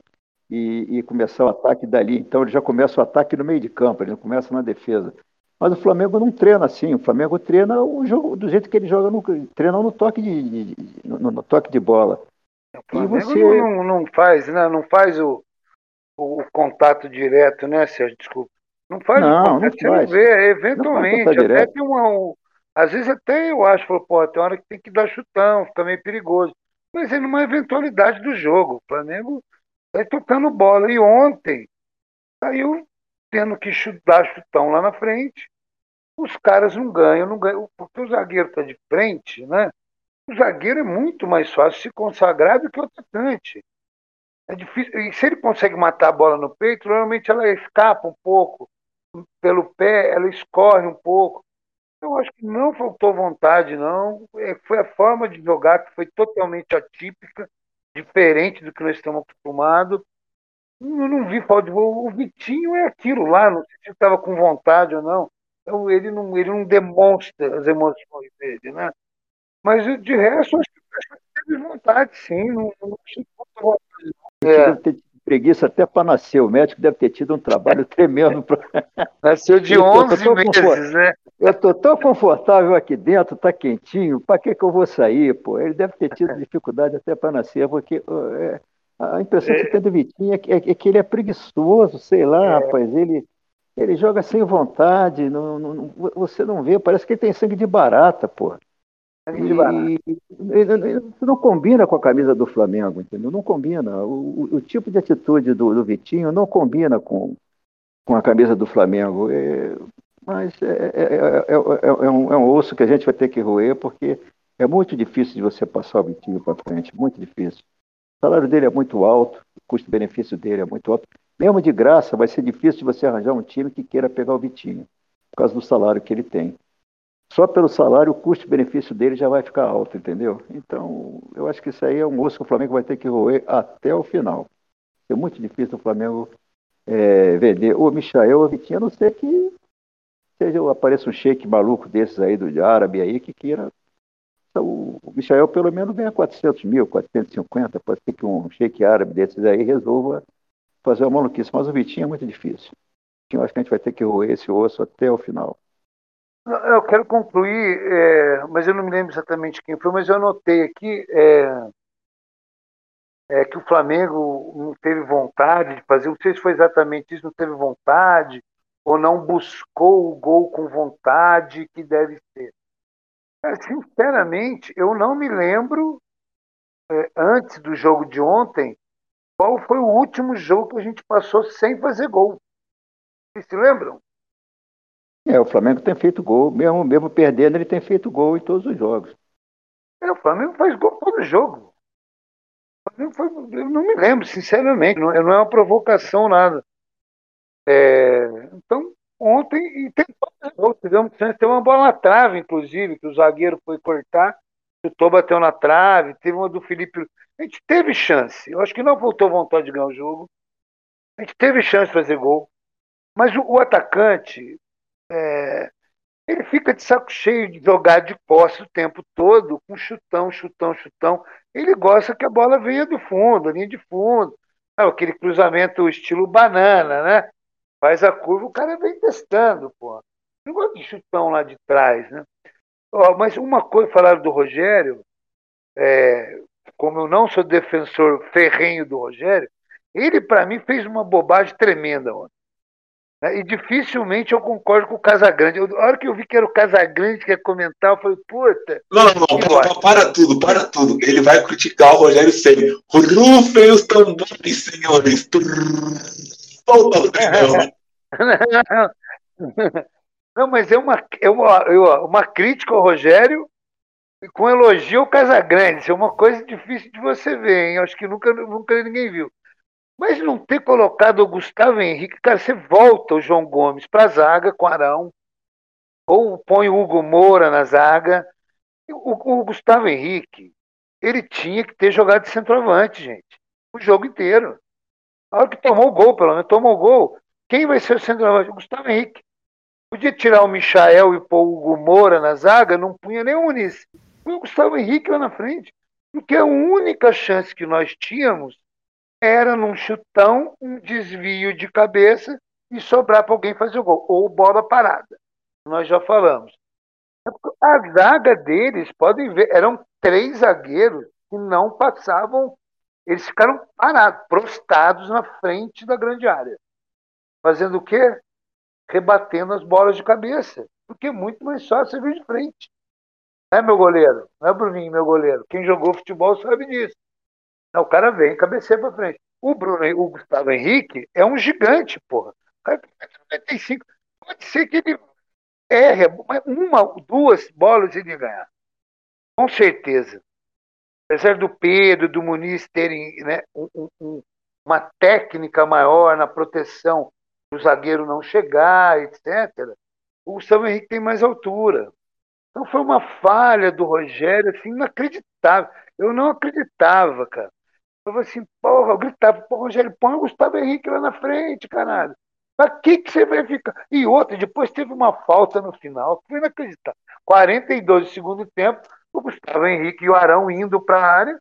E, e, começar o ataque dali. Então ele já começa o ataque no meio de campo, ele não começa na defesa. Mas o Flamengo não treina assim. O Flamengo treina o jogo do jeito que ele joga, no, treina no toque de, de no, no, toque de bola. O Flamengo você não, não faz, né? Não faz o, o, contato direto, né, Sérgio? Desculpa. Não faz não, o contato, não faz. vê, eventualmente, até tem uma. Um, às vezes até eu acho, pô, tem hora que tem que dar chutão, fica meio perigoso. Mas é numa eventualidade do jogo. O Flamengo vai tocando bola. E ontem saiu tendo que dar chutão lá na frente. Os caras não ganham, não ganham, porque o zagueiro está de frente, né? O zagueiro é muito mais fácil se consagrar do que o atacante. É difícil. E se ele consegue matar a bola no peito, normalmente ela escapa um pouco pelo pé, ela escorre um pouco. Eu acho que não faltou vontade, não. É, foi a forma de jogar que foi totalmente atípica, diferente do que nós estamos acostumados. Eu não vi falta de O Vitinho é aquilo lá, não sei se estava com vontade ou não. Então, ele não. Ele não demonstra as emoções dele, né? Mas de resto, acho que teve vontade, sim. Não, não falta vontade. É. Deve ter preguiça até para nascer. O médico deve ter tido um trabalho tremendo. Pra... Nasceu de 11 tô, tô meses, confort... né? Eu estou tão confortável aqui dentro, está quentinho, para que, que eu vou sair? Pô? Ele deve ter tido dificuldade até para nascer, porque é, a impressão é. que tem do Vitinho é que, é, é que, ele é preguiçoso, sei lá, é. rapaz. Ele, ele joga sem vontade, não, não, você não vê, parece que ele tem sangue de barata, pô. E, não combina com a camisa do Flamengo, entendeu? Não combina. O, o tipo de atitude do, do, Vitinho não combina com, com a camisa do Flamengo. É, mas é, é, é, um, é um osso que a gente vai ter que roer, porque é muito difícil de você passar o Vitinho para frente, muito difícil. O salário dele é muito alto, o custo-benefício dele é muito alto. Mesmo de graça, vai ser difícil de você arranjar um time que queira pegar o Vitinho, por causa do salário que ele tem. Só pelo salário, o custo-benefício dele já vai ficar alto, entendeu? Então, eu acho que isso aí é um osso que o Flamengo vai ter que roer até o final. É muito difícil o Flamengo é, vender o Michael ou o Vitinho, a não ser que seja apareça um shake maluco desses aí do árabe aí que queira então, o Michael pelo menos ganha 400 mil, 450, pode ser que um shake árabe desses aí resolva fazer uma maluquice, mas o Vitinho é muito difícil. Eu acho que a gente vai ter que roer esse osso até o final. Eu quero concluir, é, mas eu não me lembro exatamente quem foi, mas eu anotei aqui é, é, que o Flamengo não teve vontade de fazer, não sei se foi exatamente isso, não teve vontade, ou não buscou o gol com vontade que deve ser. Sinceramente, eu não me lembro, é, antes do jogo de ontem, qual foi o último jogo que a gente passou sem fazer gol. Vocês se lembram? É, o Flamengo tem feito gol, mesmo, mesmo perdendo, ele tem feito gol em todos os jogos. É, o Flamengo faz gol todo jogo. Foi, eu não me lembro, sinceramente, não, não é uma provocação, nada. É, então, ontem e tem tivemos chance, tem uma bola na trave, inclusive, que o zagueiro foi cortar, chutou, bateu na trave, teve uma do Felipe. A gente teve chance. Eu acho que não faltou vontade de ganhar o jogo. A gente teve chance de fazer gol. Mas o, o atacante, é, ele fica de saco cheio de jogar de posse o tempo todo, com chutão, chutão, chutão. Ele gosta que a bola venha do fundo, linha de fundo. aquele cruzamento estilo banana, né? Faz a curva, o cara vem testando, pô. Não gosto de chutão lá de trás, né? Mas uma coisa, falaram do Rogério, é, como eu não sou defensor ferrenho do Rogério, ele, para mim, fez uma bobagem tremenda ontem. Né? E dificilmente eu concordo com o Casagrande. Eu, a hora que eu vi que era o Casagrande que ia comentar, eu falei, puta. Não, não, não, para tudo, para tudo. Ele vai criticar o Rogério Senna. Rufem os tambores, senhores. Solta Não, mas é uma, é uma, uma crítica ao Rogério com elogio ao Casagrande. Isso é uma coisa difícil de você ver, hein? Acho que nunca, nunca ninguém viu. Mas não ter colocado o Gustavo Henrique, cara, você volta o João Gomes para a zaga com Arão, ou põe o Hugo Moura na zaga. O, o, Gustavo Henrique, ele tinha que ter jogado de centroavante, gente. o jogo inteiro. A hora que tomou o gol, pelo menos tomou o gol, quem vai ser o centroavante? O Gustavo Henrique. Podia tirar o Michael e pôr o Hugo Moura na zaga, não punha nem o Muniz. O Gustavo Henrique lá na frente. Porque a única chance que nós tínhamos era num chutão, um desvio de cabeça e sobrar para alguém fazer o gol. Ou bola parada. Nós já falamos. A zaga deles, podem ver, eram três zagueiros que não passavam, eles ficaram parados, prostrados na frente da grande área. Fazendo o quê? Rebatendo as bolas de cabeça. Porque é muito mais fácil vir de frente. Não é meu goleiro? Não é Bruninho, meu goleiro. Quem jogou futebol sabe disso. Não, o cara vem, cabeceia para frente. O Bruno, o Gustavo Henrique é um gigante, porra. O cara tem 95. Pode ser que ele erre uma, duas bolas ele ganhar. Com certeza. Apesar do Pedro, do Muniz terem né, um, um, uma técnica maior na proteção do zagueiro não chegar, etc., o Gustavo Henrique tem mais altura. Então foi uma falha do Rogério, assim, inacreditável. Eu não acreditava, cara. Eu falei assim, porra, eu gritava, Rogério, põe o Gustavo Henrique lá na frente, caralho. Pra que, que você vai ficar? E outra, depois teve uma falta no final, foi inacreditável. 42 de segundo tempo, o Gustavo Henrique e o Arão indo para a área,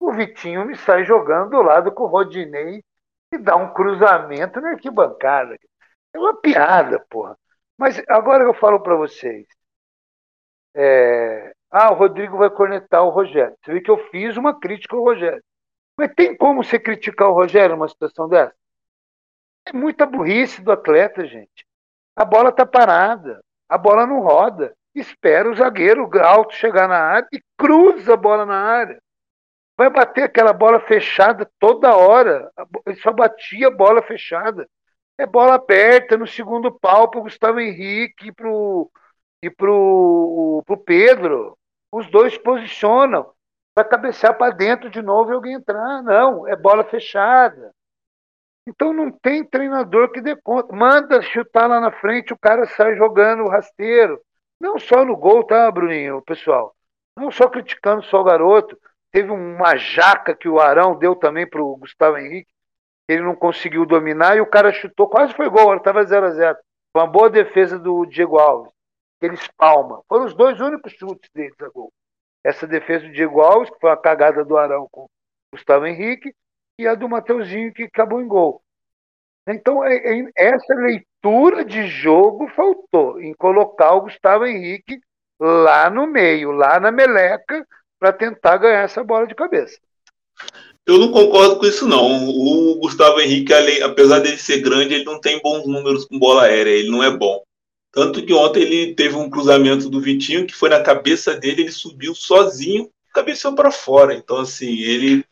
o Vitinho me sai jogando do lado com o Rodinei e dá um cruzamento na arquibancada. É uma piada, porra. Mas agora eu falo para vocês. É... Ah, o Rodrigo vai cornetar o Rogério. Você vê que eu fiz uma crítica ao Rogério. Mas tem como você criticar o Rogério numa situação dessa? É muita burrice do atleta, gente. A bola está parada, a bola não roda. Espera o zagueiro alto chegar na área e cruza a bola na área. Vai bater aquela bola fechada toda hora. Ele só batia bola fechada. É bola aberta no segundo pau para o Gustavo Henrique e para o pro, pro Pedro. Os dois posicionam para cabecear para dentro de novo e alguém entrar. Não, é bola fechada. Então não tem treinador que dê conta. Manda chutar lá na frente, o cara sai jogando o rasteiro. Não só no gol, tá, Bruninho, pessoal? Não só criticando só o garoto. Teve uma jaca que o Arão deu também para o Gustavo Henrique. Ele não conseguiu dominar e o cara chutou, quase foi gol, estava 0 a 0 Uma boa defesa do Diego Alves. Ele espalma. Foram os dois únicos chutes deles a gol essa defesa do Diego Alves, que foi uma cagada do Arão com o Gustavo Henrique, e a do Mateuzinho, que acabou em gol. Então, é, é, essa leitura de jogo faltou em colocar o Gustavo Henrique lá no meio, lá na meleca, para tentar ganhar essa bola de cabeça. Eu não concordo com isso, não. O Gustavo Henrique, apesar dele ser grande, ele não tem bons números com bola aérea, ele não é bom. Tanto que ontem ele teve um cruzamento do Vitinho que foi na cabeça dele, ele subiu sozinho, cabeceou para fora. Então, assim, ele.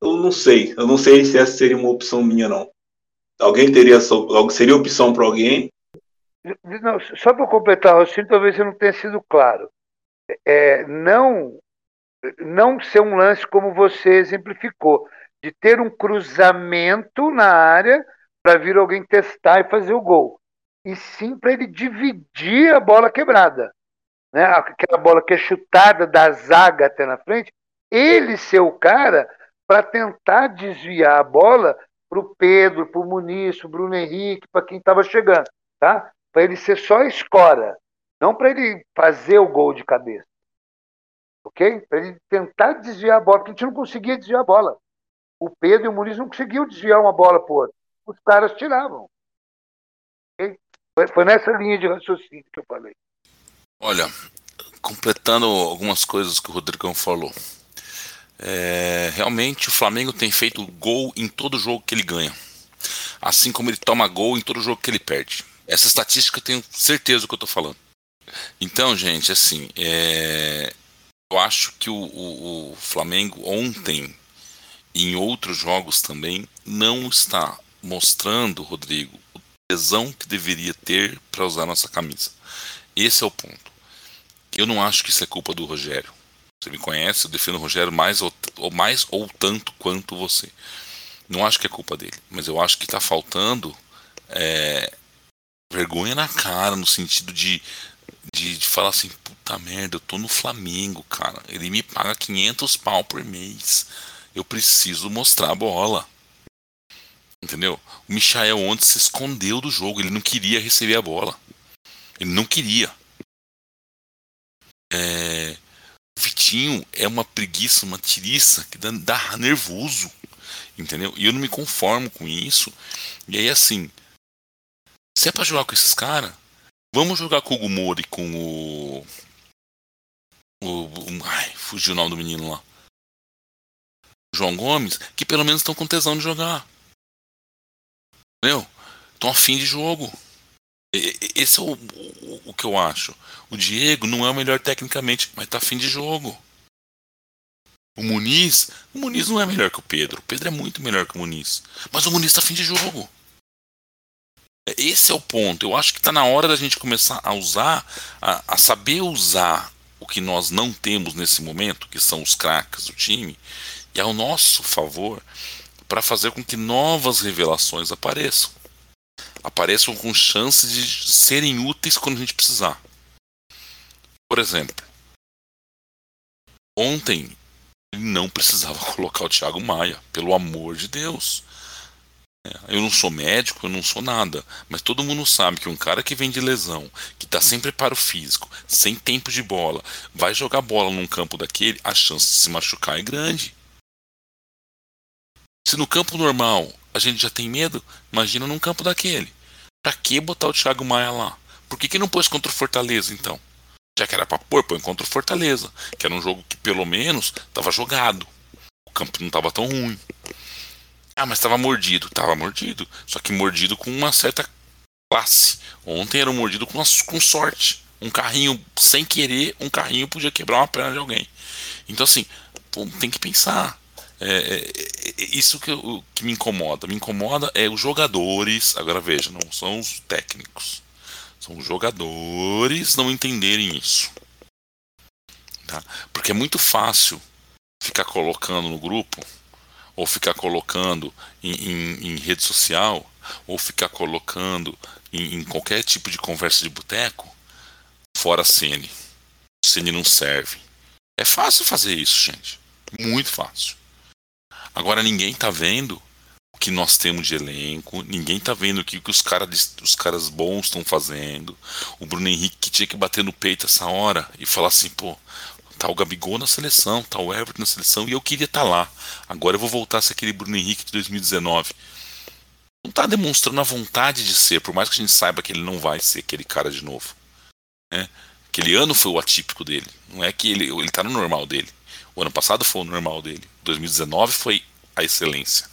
Eu não sei. Eu não sei se essa seria uma opção minha, não. Alguém teria. Seria opção para alguém? Não, só para completar o raciocínio, talvez eu não tenha sido claro. É, não, não ser um lance como você exemplificou, de ter um cruzamento na área para vir alguém testar e fazer o gol e sim para ele dividir a bola quebrada. Né? Aquela bola que é chutada da zaga até na frente, ele ser o cara para tentar desviar a bola para o Pedro, para o Muniz, para o Bruno Henrique, para quem estava chegando. Tá? Para ele ser só escora, não para ele fazer o gol de cabeça. Ok? Para ele tentar desviar a bola, porque a gente não conseguia desviar a bola. O Pedro e o Muniz não conseguiam desviar uma bola para outro. Os caras tiravam. Foi, foi nessa linha de raciocínio que eu falei. Olha, completando algumas coisas que o Rodrigão falou. É, realmente o Flamengo tem feito gol em todo jogo que ele ganha. Assim como ele toma gol em todo jogo que ele perde. Essa estatística eu tenho certeza do que eu estou falando. Então, gente, assim, é, eu acho que o, o, o Flamengo ontem em outros jogos também não está mostrando, Rodrigo, tesão que deveria ter para usar nossa camisa. Esse é o ponto. Eu não acho que isso é culpa do Rogério. Você me conhece, eu defendo o Rogério mais ou, ou mais ou tanto quanto você. Não acho que é culpa dele, mas eu acho que está faltando é, vergonha na cara, no sentido de, de, de, falar assim: puta merda, eu tô no Flamengo, cara. Ele me paga 500 pau por mês. eu preciso mostrar a bola. Entendeu? O Michael ontem se escondeu do jogo, ele não queria receber a bola. Ele não queria. É... O Vitinho é uma preguiça, uma tiriça que dá, dá nervoso. Entendeu? E eu não me conformo com isso. E aí, assim, se é pra jogar com esses caras, vamos jogar com o Gumori, com o. o, ai, fugiu o nome do menino lá. João Gomes, que pelo menos estão com tesão de jogar. Entendeu? Estão afim de jogo. Esse é o, o, o, que eu acho. O Diego não é o melhor tecnicamente, mas tá afim de jogo. O Muniz, o Muniz não é melhor que o Pedro. O Pedro é muito melhor que o Muniz. Mas o Muniz tá afim de jogo. Esse é o ponto. Eu acho que está na hora da gente começar a usar, a, a, saber usar o que nós não temos nesse momento, que são os craques do time, e ao nosso favor, para fazer com que novas revelações apareçam. Apareçam com chance de serem úteis quando a gente precisar. Por exemplo, ontem ele não precisava colocar o Thiago Maia, pelo amor de Deus. É, eu não sou médico, eu não sou nada, mas todo mundo sabe que um cara que vem de lesão, que está sem preparo físico, sem tempo de bola, vai jogar bola num campo daquele, a chance de se machucar é grande. Se no campo normal a gente já tem medo, imagina num campo daquele. Pra que botar o Thiago Maia lá? Por que, que não pôs contra o Fortaleza então? Já que era pra pôr, põe contra o Fortaleza, que era um jogo que pelo menos estava jogado. O campo não estava tão ruim. Ah, mas estava mordido. Tava mordido. Só que mordido com uma certa classe. Ontem era um mordido com, uma, com sorte. Um carrinho, sem querer, um carrinho podia quebrar uma perna de alguém. Então, assim, pô, tem que pensar. É, é, é, isso que, que me incomoda. Me incomoda é os jogadores. Agora veja, não são os técnicos. São os jogadores não entenderem isso. Tá? Porque é muito fácil ficar colocando no grupo, ou ficar colocando em, em, em rede social, ou ficar colocando em, em, qualquer tipo de conversa de boteco, fora a Cine. Cine não serve. É fácil fazer isso, gente. Muito fácil. Agora ninguém tá vendo o que nós temos de elenco, ninguém tá vendo o que, que os, cara, os caras bons estão fazendo. O Bruno Henrique que tinha que bater no peito essa hora e falar assim, pô, tá o Gabigol na seleção, tá o Everton na seleção e eu queria estar tá lá. Agora eu vou voltar a ser aquele Bruno Henrique de 2019. Não tá demonstrando a vontade de ser, por mais que a gente saiba que ele não vai ser aquele cara de novo. Né? Aquele ano foi o atípico dele. Não é que ele, ele tá no normal dele. O ano passado foi o normal dele. 2019 foi a excelência.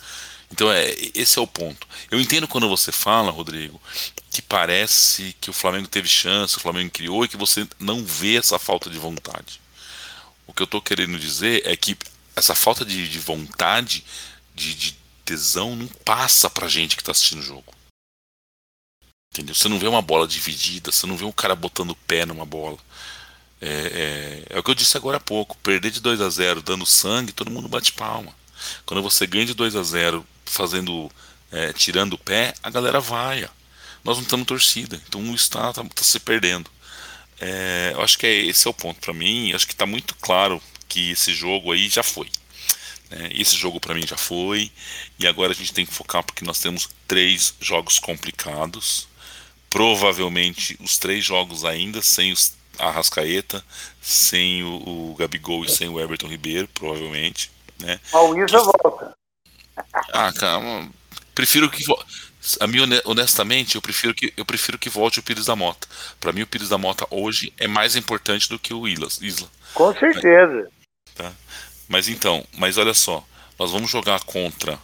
Então é, esse é o ponto. Eu entendo quando você fala, Rodrigo, que parece que o Flamengo teve chance, o Flamengo criou e que você não vê essa falta de vontade. O que eu estou querendo dizer é que essa falta de, de vontade, de, de, tesão, não passa pra gente que está assistindo o jogo. Entendeu? Você não vê uma bola dividida, você não vê um cara botando o pé numa bola. É, é, é, o que eu disse agora há pouco. Perder de 2 a 0 dando sangue, todo mundo bate palma. Quando você ganha de 2 a 0 fazendo. É, tirando o pé, a galera vai. Nós não estamos torcida, então o está tá, tá se perdendo. É, eu acho que é, esse é o ponto para mim. Acho que está muito claro que esse jogo aí já foi. Né? Esse jogo para mim já foi. E agora a gente tem que focar porque nós temos três jogos complicados. Provavelmente os três jogos ainda sem os Arrascaeta, sem o, o Gabigol e sem o Everton Ribeiro, provavelmente. Né? O Isa volta. Ah, calma. Prefiro que a mim honestamente eu prefiro que eu prefiro que volte o Pires da Mota. Para mim o Pires da Mota hoje é mais importante do que o Isla. Com certeza. Tá? Mas então, mas olha só, nós vamos jogar contra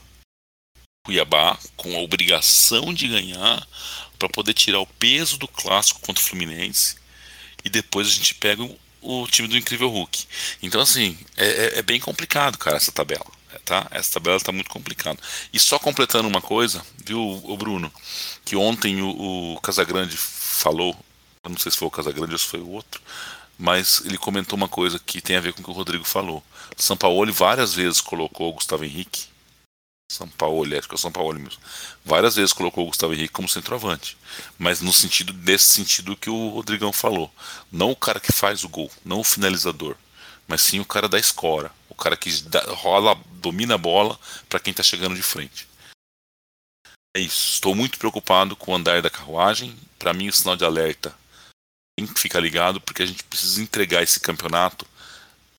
Cuiabá com a obrigação de ganhar para poder tirar o peso do clássico contra o Fluminense e depois a gente pega o, time do Incrível Hulk. Então assim, é, é, é bem complicado, cara, essa tabela tá? Essa tabela está muito complicada. E só completando uma coisa, viu, o Bruno, que ontem o, o Casagrande falou, eu não sei se foi o Casagrande ou se foi o outro, mas ele comentou uma coisa que tem a ver com o que o Rodrigo falou. São Paulo várias vezes colocou o Gustavo Henrique. São Paulo, acho que é o São Paulo mesmo. Várias vezes colocou o Gustavo Henrique como centroavante. Mas no sentido desse sentido que o Rodrigão falou. Não o cara que faz o gol, não o finalizador, mas sim o cara da escora cara que rola, domina a bola para quem está chegando de frente. É isso. Estou muito preocupado com o andar da carruagem. Para mim, o sinal de alerta tem que ficar ligado porque a gente precisa entregar esse campeonato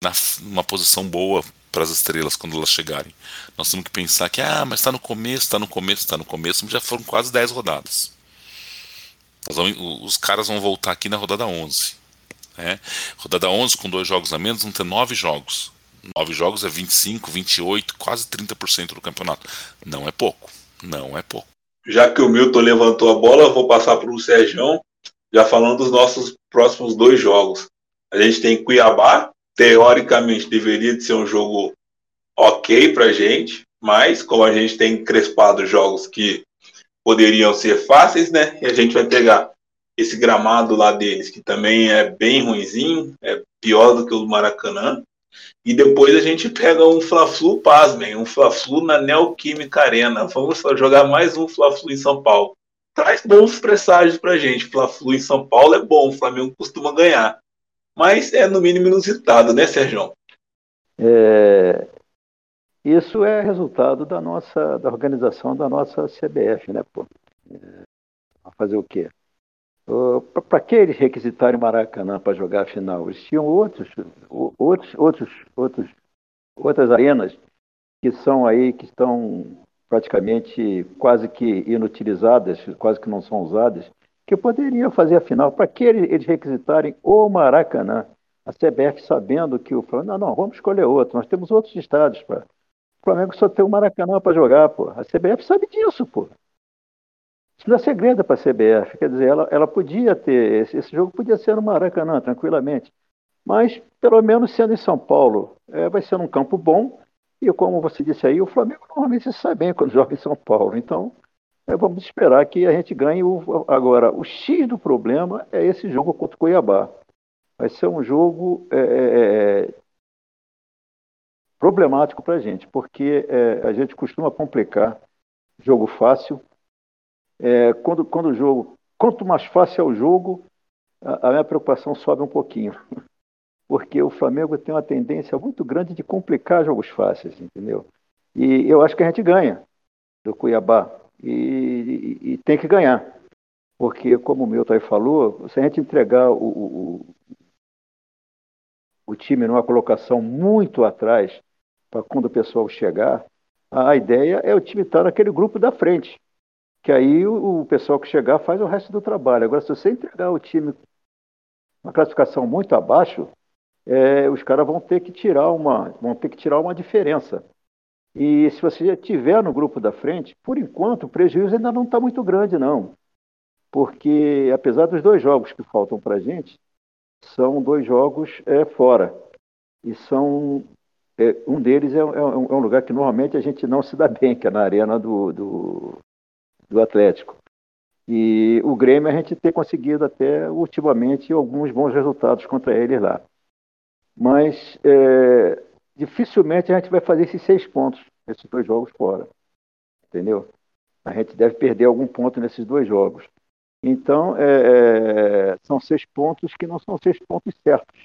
na, numa posição boa para as estrelas quando elas chegarem. Nós temos que pensar que, ah, mas está no começo, está no começo, está no começo, mas já foram quase 10 rodadas. Vamos, os caras vão voltar aqui na rodada 11. Né? Rodada 11 com dois jogos a menos, vão ter nove jogos. Nove jogos é 25, 28, quase 30% do campeonato. Não é pouco. Não é pouco. Já que o Milton levantou a bola, vou passar para o Sérgio, já falando dos nossos próximos dois jogos. A gente tem Cuiabá, teoricamente deveria de ser um jogo ok para gente, mas como a gente tem crespado jogos que poderiam ser fáceis, né? E a gente vai pegar esse gramado lá deles, que também é bem ruinzinho, é pior do que o Maracanã. E depois a gente pega um Fla-Flu, pasmem, um Fla-Flu na Neoquímica Arena. Vamos jogar mais um Fla-Flu em São Paulo. Traz bons presságios pra gente. Fla-Flu em São Paulo é bom, o Flamengo costuma ganhar. Mas é no mínimo inusitado, né, Sérgio? É, isso é resultado da nossa da organização da nossa CBF, né, pô? É, fazer o quê? para que eles requisitarem Maracanã para jogar a final? Eles tinham outros, outros, outros, outros, outras arenas que são aí, que estão praticamente quase que inutilizadas, quase que não são usadas, que poderiam fazer a final. Para que eles requisitarem o Maracanã? A CBF sabendo que o Flamengo, não, não, vamos escolher outro, nós temos outros estados para. O Flamengo só tem o Maracanã para jogar, pô. A CBF sabe disso, pô. Isso não é segredo para a CBF. Quer dizer, ela, ela podia ter, esse, esse, jogo podia ser no Maracanã, tranquilamente. Mas, pelo menos sendo em São Paulo, é, vai ser num campo bom. E como você disse aí, o Flamengo normalmente se bem quando joga em São Paulo. Então, vamos esperar que a gente ganhe. O, agora, o X do problema é esse jogo contra o Cuiabá. Vai ser um jogo é, é, é problemático para a gente, porque é, a gente costuma complicar jogo fácil é, quando, quando o jogo, quanto mais fácil é o jogo, a, a minha preocupação sobe um pouquinho. Porque o Flamengo tem uma tendência muito grande de complicar jogos fáceis, entendeu? E eu acho que a gente ganha do Cuiabá. E, e, tem que ganhar. Porque, como o Milton aí falou, se a gente entregar o, o, o time numa colocação muito atrás, para quando o pessoal chegar, a ideia é o time estar naquele grupo da frente que aí o, o, pessoal que chegar faz o resto do trabalho. Agora, se você entregar o time uma classificação muito abaixo, é, os caras vão ter que tirar uma vão ter que tirar uma diferença. E se você já tiver no grupo da frente, por enquanto o prejuízo ainda não está muito grande, não. Porque apesar dos dois jogos que faltam para a gente, são dois jogos é, fora. E são. É, um deles é, é, um é lugar que normalmente a gente não se dá bem, que é na arena do, do do Atlético. E o Grêmio a gente tem conseguido até ultimamente alguns bons resultados contra eles lá. Mas é, dificilmente a gente vai fazer esses seis pontos, esses dois jogos fora. Entendeu? A gente deve perder algum ponto nesses dois jogos. Então, é, é são seis pontos que não são seis pontos certos.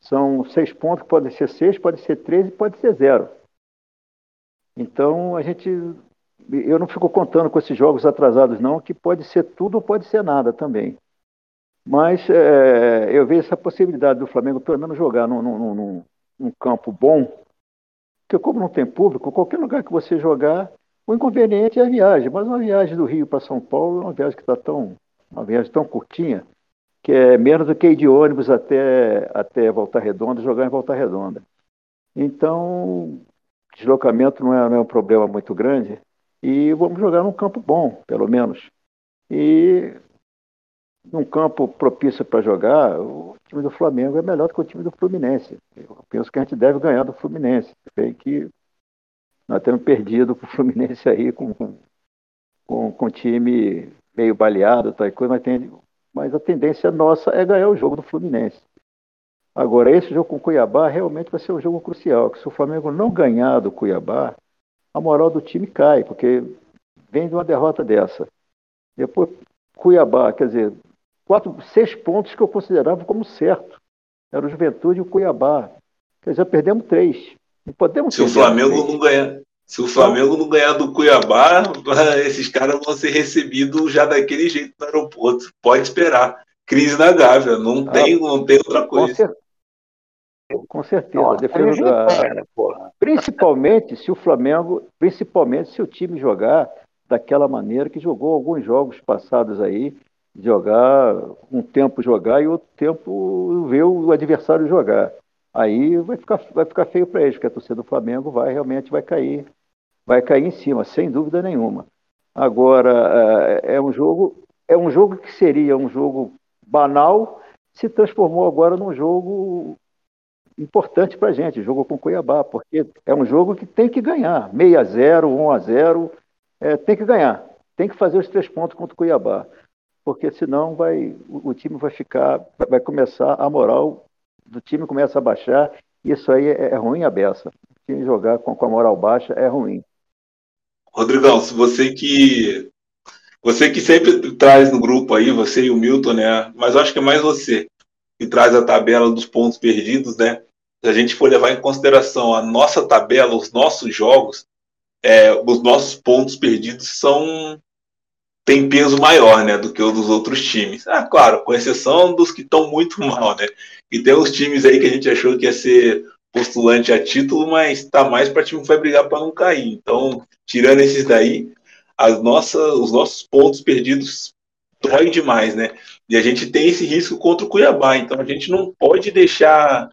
São seis pontos que podem ser seis, pode ser três e pode ser zero. Então, a gente eu não fico contando com esses jogos atrasados, não, que pode ser tudo ou pode ser nada também. Mas é, eu vejo essa possibilidade do Flamengo, pelo menos, jogar num, num, num, num, campo bom, porque como não tem público, qualquer lugar que você jogar, o inconveniente é a viagem. Mas uma viagem do Rio para São Paulo é uma viagem que está tão, uma viagem tão curtinha, que é menos do que ir de ônibus até, até Volta Redonda, jogar em Volta Redonda. Então, deslocamento não é, não é um problema muito grande e vamos jogar num campo bom, pelo menos. E num campo propício para jogar, o time do Flamengo é melhor do que o time do Fluminense. Eu penso que a gente deve ganhar do Fluminense. Bem que nós temos perdido para o Fluminense aí com, com, com time meio baleado, tal coisa, mas, tem, mas a tendência nossa é ganhar o jogo do Fluminense. Agora, esse jogo com o Cuiabá realmente vai ser um jogo crucial, que se o Flamengo não ganhar do Cuiabá, a moral do time cai, porque vem de uma derrota dessa. Depois, Cuiabá, quer dizer, quatro, seis pontos que eu considerava como certo. Era o Juventude e o Cuiabá. Quer dizer, perdemos três. Não podemos se o Flamengo não ganhar, se o Flamengo não ganhar do Cuiabá, esses caras vão ser recebidos já daquele jeito no aeroporto. Pode esperar. Crise na Gávea, não, ah, tem, não tem outra coisa. Com certeza. Nossa, defesa da... Principalmente se o Flamengo, principalmente se o time jogar daquela maneira que jogou alguns jogos passados aí, jogar um tempo jogar e outro tempo ver o adversário jogar. Aí vai ficar, vai ficar feio para eles, porque a torcida do Flamengo vai realmente vai cair, vai cair em cima, sem dúvida nenhuma. Agora é, é um jogo, é um jogo que seria um jogo banal, se transformou agora num jogo importante para a gente, jogo com Cuiabá, porque é um jogo que tem que ganhar, 6 a 0 1 a 0 é, tem que ganhar, tem que fazer os três pontos contra o Cuiabá, porque senão vai, o, o time vai ficar, vai começar, a moral do time começa a baixar, e isso aí é, é ruim a beça. O time jogar com, com a moral baixa é ruim. Rodrigão, se você que você que sempre traz no grupo aí, você e o Milton, né? Mas eu acho que é mais você que traz a tabela dos pontos perdidos, né? Se a gente for levar em consideração a nossa tabela, os nossos jogos, é, os nossos pontos perdidos são tem peso maior, né, do que o dos outros times. Ah, claro, com exceção dos que estão muito mal, né? E tem uns times aí que a gente achou que ia ser postulante a título, mas tá mais para time que vai brigar para não cair. Então, tirando esses daí, as nossas, os nossos pontos perdidos dói demais, né? E a gente tem esse risco contra o Cuiabá, então a gente não pode deixar.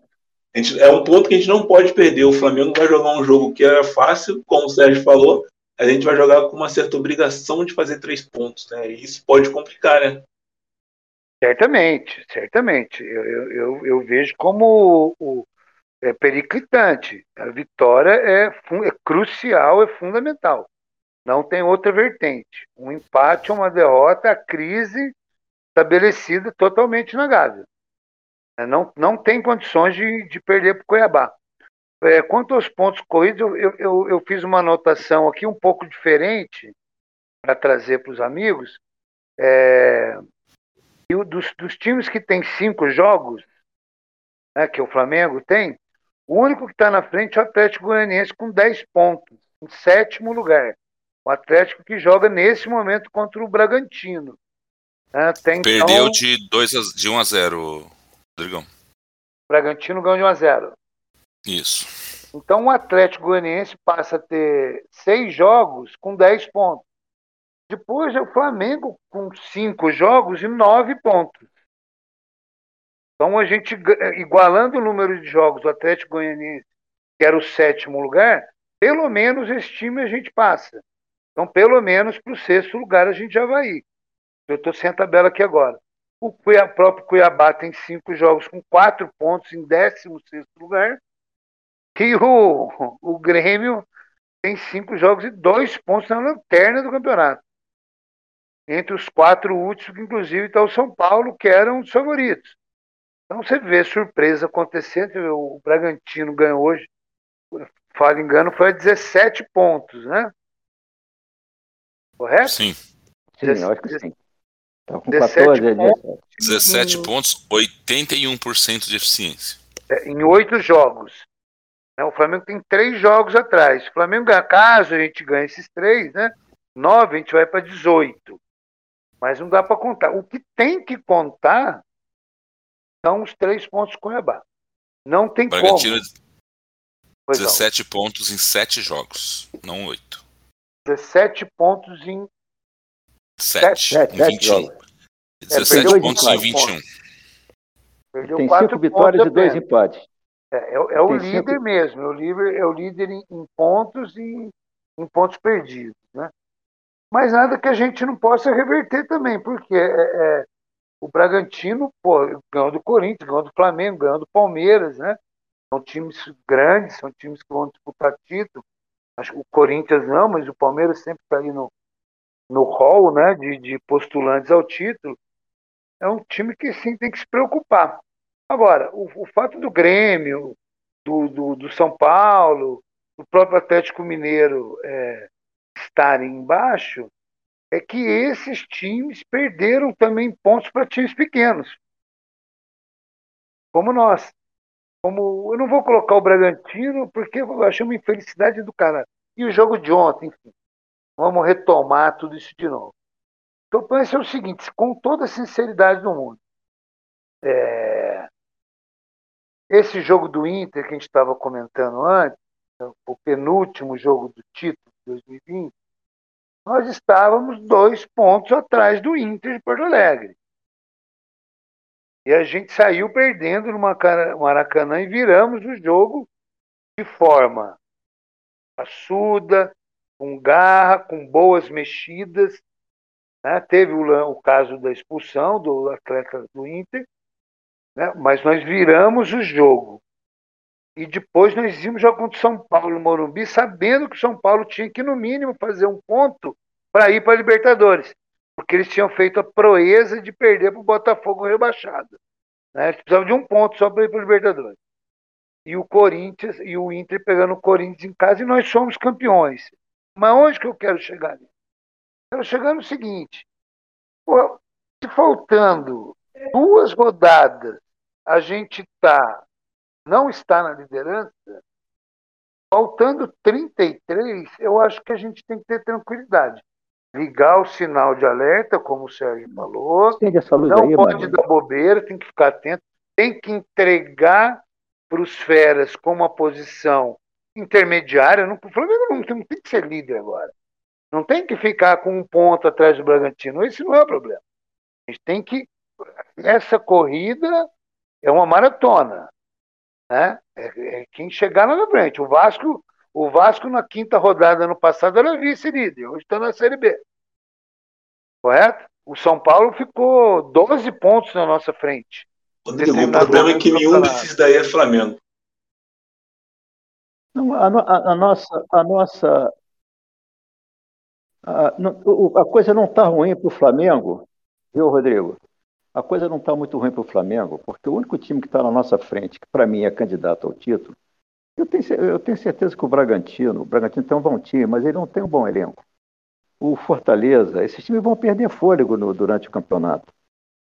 Gente, é um ponto que a gente não pode perder. O Flamengo vai jogar um jogo que é fácil, como o Sérgio falou, a gente vai jogar com uma certa obrigação de fazer três pontos, né? E isso pode complicar, né? Certamente, certamente. Eu, eu, eu, eu vejo como o, é periclitante. A vitória é, é crucial, é fundamental. Não tem outra vertente. Um empate uma derrota, a crise estabelecida totalmente na Gávea. É, não, não tem condições de, de perder para o Cuiabá. É, quanto aos pontos corridos, eu, eu, eu, fiz uma anotação aqui um pouco diferente para trazer para os amigos. É, e o, dos, dos, times que tem cinco jogos, né, que o Flamengo tem, o único que está na frente é o Atlético Goianiense com 10 pontos, em sétimo lugar. O Atlético que joga nesse momento contra o Bragantino. Né? Perdeu então, de, 2 a, de 1 a 0, Rodrigão. O Bragantino ganhou de 1 a 0. Isso. Então o Atlético Goianiense passa a ter seis jogos com 10 pontos. Depois é o Flamengo com cinco jogos e nove pontos. Então a gente, igualando o número de jogos do Atlético Goianiense, que era o sétimo lugar, pelo menos esse time a gente passa. Então, pelo menos para o sexto lugar a gente já vai ir. Eu estou sem a tabela aqui agora. O Cuiabá, próprio Cuiabá tem cinco jogos com quatro pontos em 16 lugar. E o, o Grêmio tem cinco jogos e dois pontos na lanterna do campeonato. Entre os quatro últimos, que inclusive está o São Paulo, que era um dos favoritos. Então você vê surpresa acontecendo. O Bragantino ganhou hoje, falo engano, foi a 17 pontos, né? Correto? Sim. Sim, eu acho que sim. Tá com 14, 17 pontos, 17 pontos 81% de eficiência. É, em oito jogos. Né, o Flamengo tem três jogos atrás. O Flamengo ganha, caso a gente ganhe esses três, né? Nove, a gente vai para 18. Mas não dá para contar. O que tem que contar são os três pontos com o Cuiabá. Não tem Bragantino, como. 17 não. pontos em sete jogos, não oito. 17 pontos em 7, 7 em 21. 17 é, pontos em 21. Perdeu Tem 5 vitórias e 2 empates. É, é, é o líder cinco... mesmo, é o líder, é o líder em, em pontos e em pontos perdidos. Né? Mas nada que a gente não possa reverter também, porque é, é, o Bragantino pô, ganhou do Corinthians, ganhou do Flamengo, ganhou do Palmeiras, né? São times grandes, são times que vão disputar título. Acho que o Corinthians não, mas o Palmeiras sempre está aí no, no hall né, de, de postulantes ao título. É um time que sim tem que se preocupar. Agora, o, o fato do Grêmio, do, do, do, São Paulo, do próprio Atlético Mineiro é, estarem embaixo, é que esses times perderam também pontos para times pequenos. Como nós. como eu não vou colocar o Bragantino porque eu achei uma infelicidade do cara. E o jogo de ontem, enfim. Vamos retomar tudo isso de novo. Então, pense é o seguinte, com toda a sinceridade do mundo. É... Esse jogo do Inter que a gente estava comentando antes, o penúltimo jogo do título de 2020, nós estávamos dois pontos atrás do Inter de Porto Alegre. E a gente saiu perdendo no Maracanã e viramos o jogo de forma assuda, com garra, com boas mexidas. Né? Teve o, o, caso da expulsão do atleta do Inter, né? mas nós viramos o jogo. E depois nós íamos jogar contra o São Paulo no Morumbi, sabendo que o São Paulo tinha que, no mínimo, fazer um ponto para ir para a Libertadores porque eles tinham feito a proeza de perder para o Botafogo rebaixado. Né? Eles precisavam de um ponto só para ir para o Libertadores. E o Corinthians e o Inter pegando o Corinthians em casa e nós somos campeões. Mas onde que eu quero chegar? Quero chegar no seguinte: pô, se faltando duas rodadas a gente tá, não está na liderança, faltando 33, eu acho que a gente tem que ter tranquilidade ligar o sinal de alerta, como o Sérgio falou. não aí, pode mano. dar bobeira, tem que ficar atento, tem que entregar para os feras com uma posição intermediária. Não, o Flamengo não, não tem que ser líder agora. Não tem que ficar com um ponto atrás do Bragantino. Esse não é o problema. A gente tem que. Essa corrida é uma maratona. Né? É, é quem chegar lá na frente. O Vasco o Vasco, na quinta rodada ano passado, era vice-líder, hoje está na Série B. Correto? O São Paulo ficou 12 pontos na nossa frente. Rodrigo, o problema é que nenhum desses daí é Flamengo. Não, a, a, a nossa. A, nossa a, a coisa não está ruim para o Flamengo, viu, Rodrigo? A coisa não está muito ruim para o Flamengo, porque o único time que está na nossa frente, que para mim é candidato ao título, eu tenho, eu tenho certeza que o Bragantino, o Bragantino tem um bom time, mas ele não tem um bom elenco. O Fortaleza, esses times vão perder fôlego no, durante o campeonato.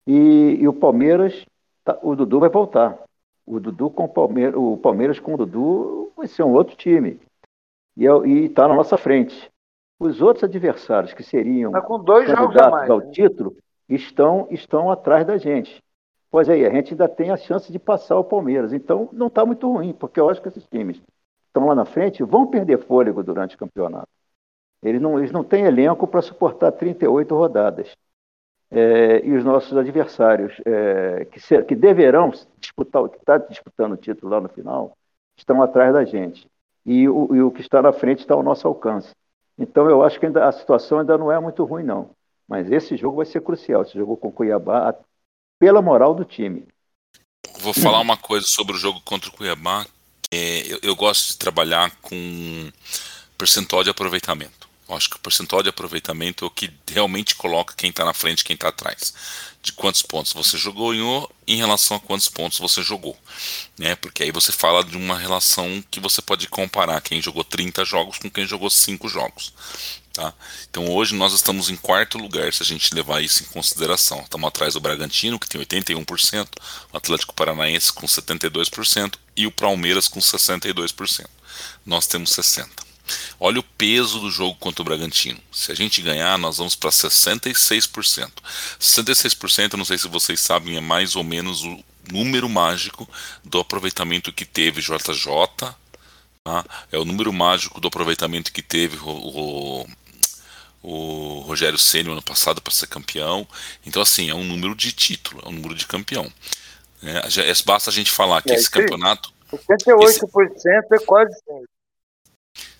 E, e o Palmeiras, tá, o Dudu vai voltar. O Dudu com o Palmeiras, o Palmeiras com o Dudu vai ser um outro time. E é está na nossa frente. Os outros adversários que seriam candidatos mais, ao né? título estão, estão atrás da gente. Pois aí, a gente ainda tem a chance de passar o Palmeiras. Então, não está muito ruim, porque eu acho que esses times estão lá na frente vão perder fôlego durante o campeonato. Eles não, eles não têm elenco para suportar 38 rodadas. É, e os nossos adversários, é, que, ser, que deverão disputar, que está disputando o título lá no final, estão atrás da gente. E o, e o que está na frente está ao nosso alcance. Então, eu acho que ainda, a situação ainda não é muito ruim, não. Mas esse jogo vai ser crucial. Esse jogo com o Cuiabá, pela moral do time. Vou falar uma coisa sobre o jogo contra o Cuiabá. É, eu, eu, gosto de trabalhar com percentual de aproveitamento. Eu acho que o percentual de aproveitamento é o que realmente coloca quem está na frente e quem está atrás. De quantos pontos você jogou em relação a quantos pontos você jogou. Né? Porque aí você fala de uma relação que você pode comparar quem jogou 30 jogos com quem jogou 5 jogos. Tá? Então hoje nós estamos em quarto lugar, se a gente levar isso em consideração. Estamos atrás do Bragantino, que tem 81%, o Atlético Paranaense com 72% e o Palmeiras com 62%. Nós temos 60%. Olha o peso do jogo contra o Bragantino. Se a gente ganhar, nós vamos para 66%. 66%, eu não sei se vocês sabem, é mais ou menos o número mágico do aproveitamento que teve JJ, Tá? É o número mágico do aproveitamento que teve o, o Rogério Ceni ano passado para ser campeão. Então, assim, é um número de título, é um número de campeão. É, é, basta a gente falar que é, esse campeonato. 78% esse, é quase sempre.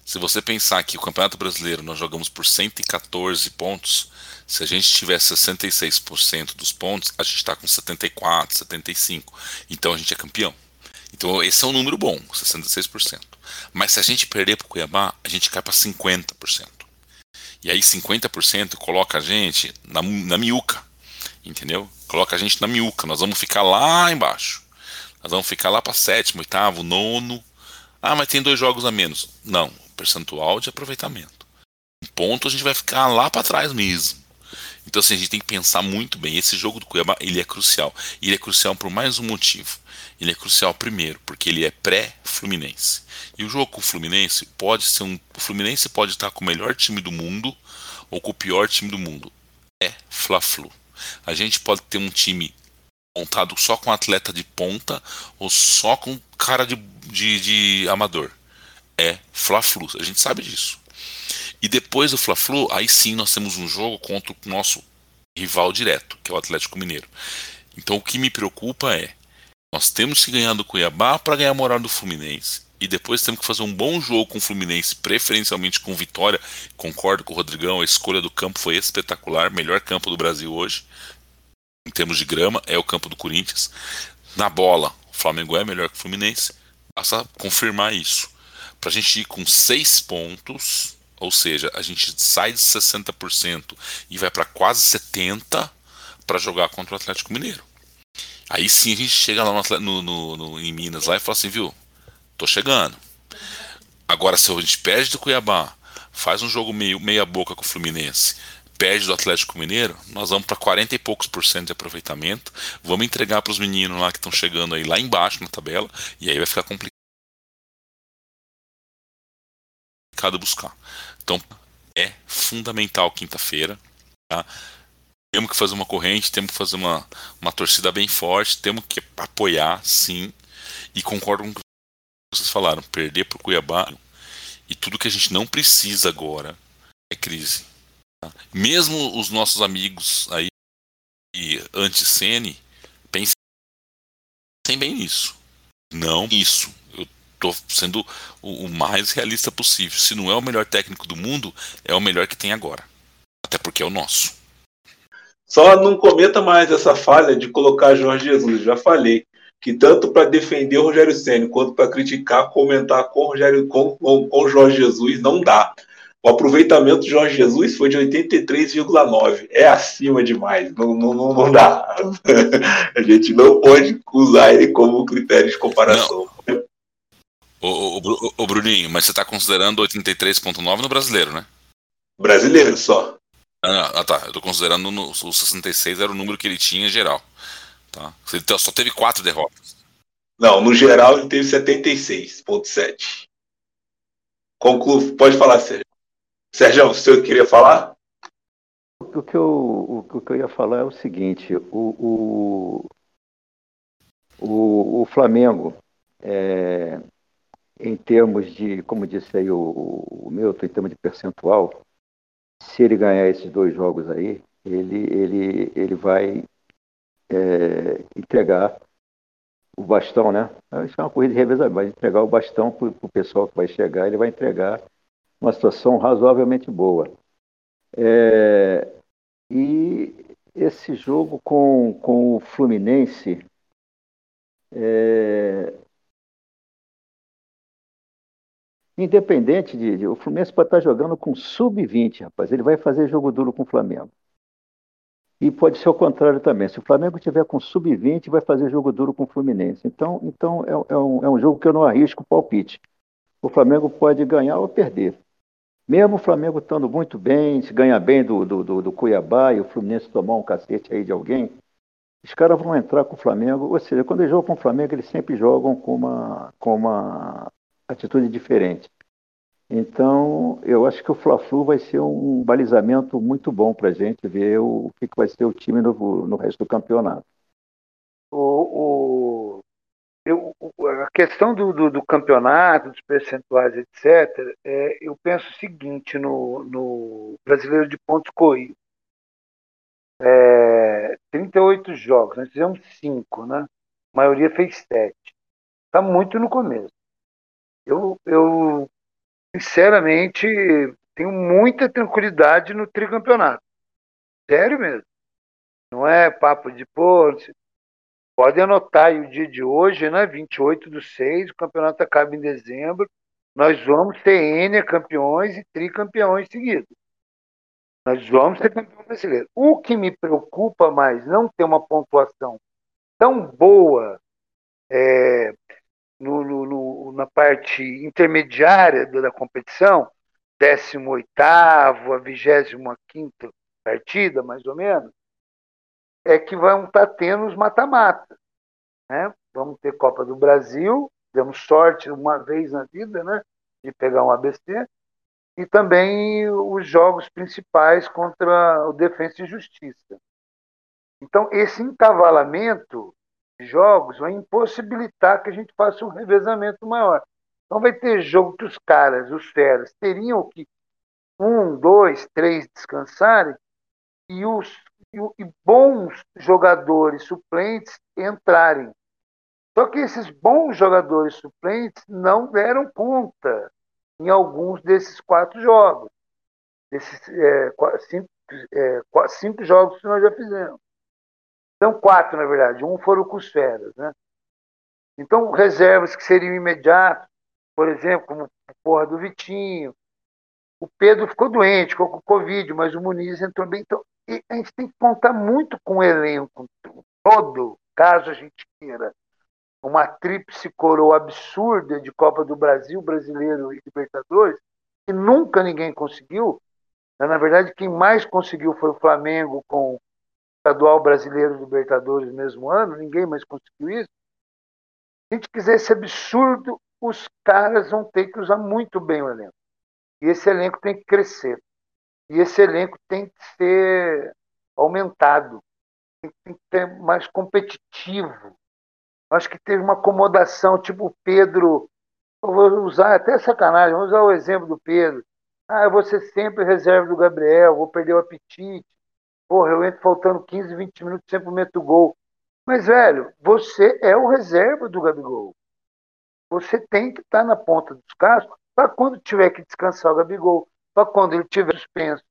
Se você pensar que o Campeonato Brasileiro nós jogamos por 114 pontos, se a gente tiver 66% dos pontos, a gente está com 74, 75. Então a gente é campeão. Então esse é um número bom, 66%. Mas se a gente perder para o Cuiabá, a gente cai para 50%. E aí 50% coloca a gente na, na entendeu? Coloca a gente na miúca, nós vamos ficar lá embaixo. Nós vamos ficar lá para sétimo, oitavo, nono. Ah, mas tem dois jogos a menos. Não, percentual de aproveitamento. Um ponto a gente vai ficar lá para trás mesmo. Então assim, a gente tem que pensar muito bem. Esse jogo do Cuiabá, ele é crucial. Ele é crucial por mais um motivo. Ele é crucial primeiro, porque ele é pré-Fluminense. E o jogo com o Fluminense pode ser um. O Fluminense pode estar com o melhor time do mundo ou com o pior time do mundo. É Fla-Flu. A gente pode ter um time montado só com atleta de ponta ou só com cara de, de, de amador. É Fla-Flu. A gente sabe disso. E depois do Fla-Flu, aí sim nós temos um jogo contra o nosso rival direto, que é o Atlético Mineiro. Então o que me preocupa é nós temos que ganhar do Cuiabá para ganhar a moral do Fluminense. E depois temos que fazer um bom jogo com o Fluminense, preferencialmente com vitória. Concordo com o Rodrigão, a escolha do campo foi espetacular, melhor campo do Brasil hoje, em termos de grama, é o campo do Corinthians. Na bola, o Flamengo é melhor que o Fluminense. Basta confirmar isso. Para a gente ir com seis pontos, ou seja, a gente sai de 60% e vai para quase 70% para jogar contra o Atlético Mineiro. Aí sim a gente chega lá no, no, no, em Minas lá e fala assim, viu? Tô chegando. Agora, se a gente perde do Cuiabá, faz um jogo meio meia boca com o Fluminense, perde do Atlético Mineiro, nós vamos para 40 e poucos por cento de aproveitamento. Vamos entregar para os meninos lá que estão chegando aí lá embaixo na tabela, e aí vai ficar complicado buscar. Então, é fundamental quinta-feira. Tá? Temos que fazer uma corrente, temos que fazer uma, uma torcida bem forte, temos que apoiar, sim. E concordo com o que vocês falaram, perder para o Cuiabá. E tudo que a gente não precisa agora é crise. Tá? Mesmo os nossos amigos aí anti-Sene pensem bem nisso. Não isso. Eu estou sendo o, o mais realista possível. Se não é o melhor técnico do mundo, é o melhor que tem agora. Até porque é o nosso. Só não cometa mais essa falha de colocar Jorge Jesus. Já falei que tanto para defender o Rogério Senna quanto para criticar, comentar com o Rogério, com, com, com Jorge Jesus não dá. O aproveitamento de Jorge Jesus foi de 83,9. É acima demais. Não, não, não, não dá. A gente não pode usar ele como critério de comparação. Ô, ô, ô, Bruninho, mas você está considerando 83,9 no brasileiro, né? Brasileiro só. Ah, ah, tá. Eu tô considerando no, o 66 era o número que ele tinha em geral. Tá? Ele só teve quatro derrotas. Não, no geral ele teve 76,7. Conclu... Pode falar, Sérgio. Sérgio, você queria falar? O que, eu, o que eu ia falar é o seguinte: o, o, o, o Flamengo, é, em termos de, como disse aí o, o Milton, em termos de percentual, se ele ganhar esses dois jogos aí, ele, ele, ele vai é, entregar o bastão, né? Isso é uma corrida de revezamento, vai entregar o bastão para o pessoal que vai chegar, ele vai entregar uma situação razoavelmente boa. É, e esse jogo com, com o Fluminense, é, Independente de, de, O Fluminense pode estar jogando com sub-20, rapaz. Ele vai fazer jogo duro com o Flamengo. E pode ser o contrário também. Se o Flamengo tiver com sub-20, vai fazer jogo duro com o Fluminense. Então, então é, é, um, é um jogo que eu não arrisco palpite. O Flamengo pode ganhar ou perder. Mesmo o Flamengo estando muito bem, se ganhar bem do, do, do, do Cuiabá e o Fluminense tomar um cacete aí de alguém, os caras vão entrar com o Flamengo. Ou seja, quando eles jogam com o Flamengo, eles sempre jogam com uma, com uma atitude diferente. Então, eu acho que o Fla-Flu vai ser um balizamento muito bom para a gente ver o, que, que vai ser o time no, no resto do campeonato. O, o, eu, a questão do, do, do, campeonato, dos percentuais, etc., é, eu penso o seguinte no, no Brasileiro de Pontos Corridos. É, 38 jogos, nós fizemos 5, né? A maioria fez 7. Está muito no começo. Eu, eu, sinceramente, tenho muita tranquilidade no tricampeonato. Sério mesmo. Não é papo de, pô, pode anotar aí o dia de hoje, né? 28 do 6, o campeonato acaba em dezembro. Nós vamos ter N campeões e tricampeões seguidos. Nós vamos ter campeão brasileiro. O que me preocupa mais não ter uma pontuação tão boa é, no, no, no, na parte intermediária da competição, 18º a 25 partida, mais ou menos, é que vão estar tá tendo os mata-mata. Né? Vamos ter Copa do Brasil, demos sorte uma vez na vida né, de pegar um ABC, e também os jogos principais contra o Defensa e Justiça. Então, esse encavalamento jogos vai impossibilitar que a gente faça um revezamento maior. Então, vai ter jogo que os caras, os feras, teriam que um, dois, três descansarem e os e, e bons jogadores suplentes entrarem. Só que esses bons jogadores suplentes não deram conta em alguns desses quatro jogos, desses é, cinco, é, cinco, jogos que nós já fizemos. São quatro, na verdade, um foram com os feras. Né? Então, reservas que seriam imediatas, por exemplo, como a porra do Vitinho. O Pedro ficou doente, ficou com Covid, mas o Muniz entrou bem. Então, a gente tem que contar muito com o elenco todo, caso a gente queira uma tríplice coroa absurda de Copa do Brasil, Brasileiro e Libertadores, que nunca ninguém conseguiu. Na verdade, quem mais conseguiu foi o Flamengo com o estadual brasileiro Libertadores no mesmo ano, ninguém mais conseguiu isso. Se a gente quiser esse absurdo, os caras vão ter que usar muito bem o elenco. E esse elenco tem que crescer. E esse elenco tem que ser aumentado, tem que ser mais competitivo Acho que teve uma acomodação, tipo o Pedro. Eu vou usar até sacanagem, vamos usar o exemplo do Pedro. Ah, vou ser sempre reserva do Gabriel, vou perder o apetite. Porra, eu entro faltando 15, 20 minutos, sempre meto gol. Mas, velho, você é o reserva do Gabigol. Você tem que estar na ponta dos cascos para quando tiver que descansar o Gabigol, para quando ele tiver suspenso,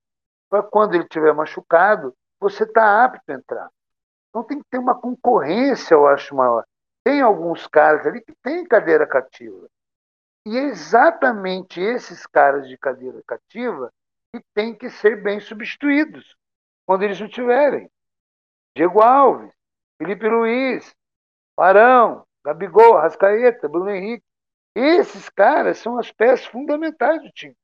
para quando ele tiver machucado, você está apto a entrar. Então tem que ter uma concorrência, eu acho, maior. Tem alguns caras ali que têm cadeira cativa. E é exatamente esses caras de cadeira cativa que têm que ser bem substituídos quando eles não tiverem. Diego Alves, Felipe Luiz, Arão, Gabigol, Rascaeta, Bruno Henrique. Esses caras são as peças fundamentais do time.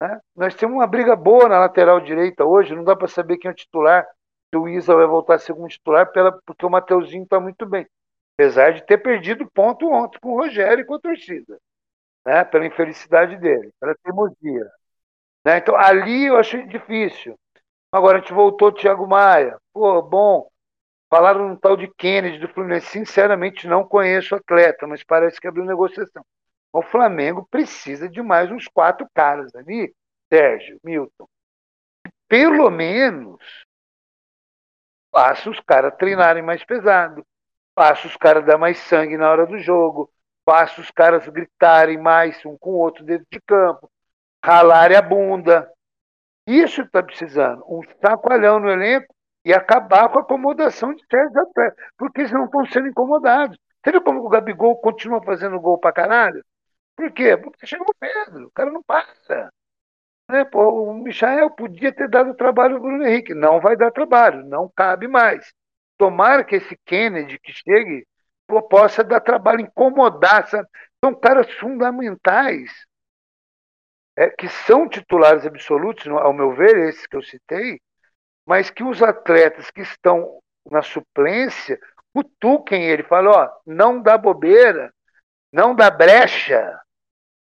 Né? Nós temos uma briga boa na lateral direita hoje, não dá para saber quem é o titular. Se o Isa vai voltar a ser um titular, porque o Mateuzinho está muito bem. Apesar de ter perdido ponto ontem com o Rogério e com a torcida. Né? Pela infelicidade dele, pela teimosia. Né? Então, ali eu achei difícil. Agora a gente voltou Thiago Maia. Pô, bom. Falaram no tal de Kennedy do Fluminense. Sinceramente, não conheço o atleta, mas parece que abriu negociação. O Flamengo precisa de mais uns quatro caras ali, Sérgio, Milton. Pelo menos faça os caras treinarem mais pesado, faça os caras dar mais sangue na hora do jogo, faça os caras gritarem mais um com o outro dentro de campo, ralarem a bunda. Isso está precisando, um sacoalhão no elenco e acabar com a acomodação de certos atletas, porque eles não estão sendo incomodados. Você viu como o Gabigol continua fazendo gol pra caralho? Por quê? Porque chega o Pedro, o cara não passa. Né? Pô, o Michael podia ter dado trabalho ao Bruno Henrique. Não vai dar trabalho, não cabe mais. Tomara que esse Kennedy que chegue possa dar trabalho, incomodar. Sabe? São caras fundamentais, é, que são titulares absolutos, ao meu ver, esses que eu citei, mas que os atletas que estão na suplência cutuquem ele, falam, ó, não dá bobeira, não dá brecha,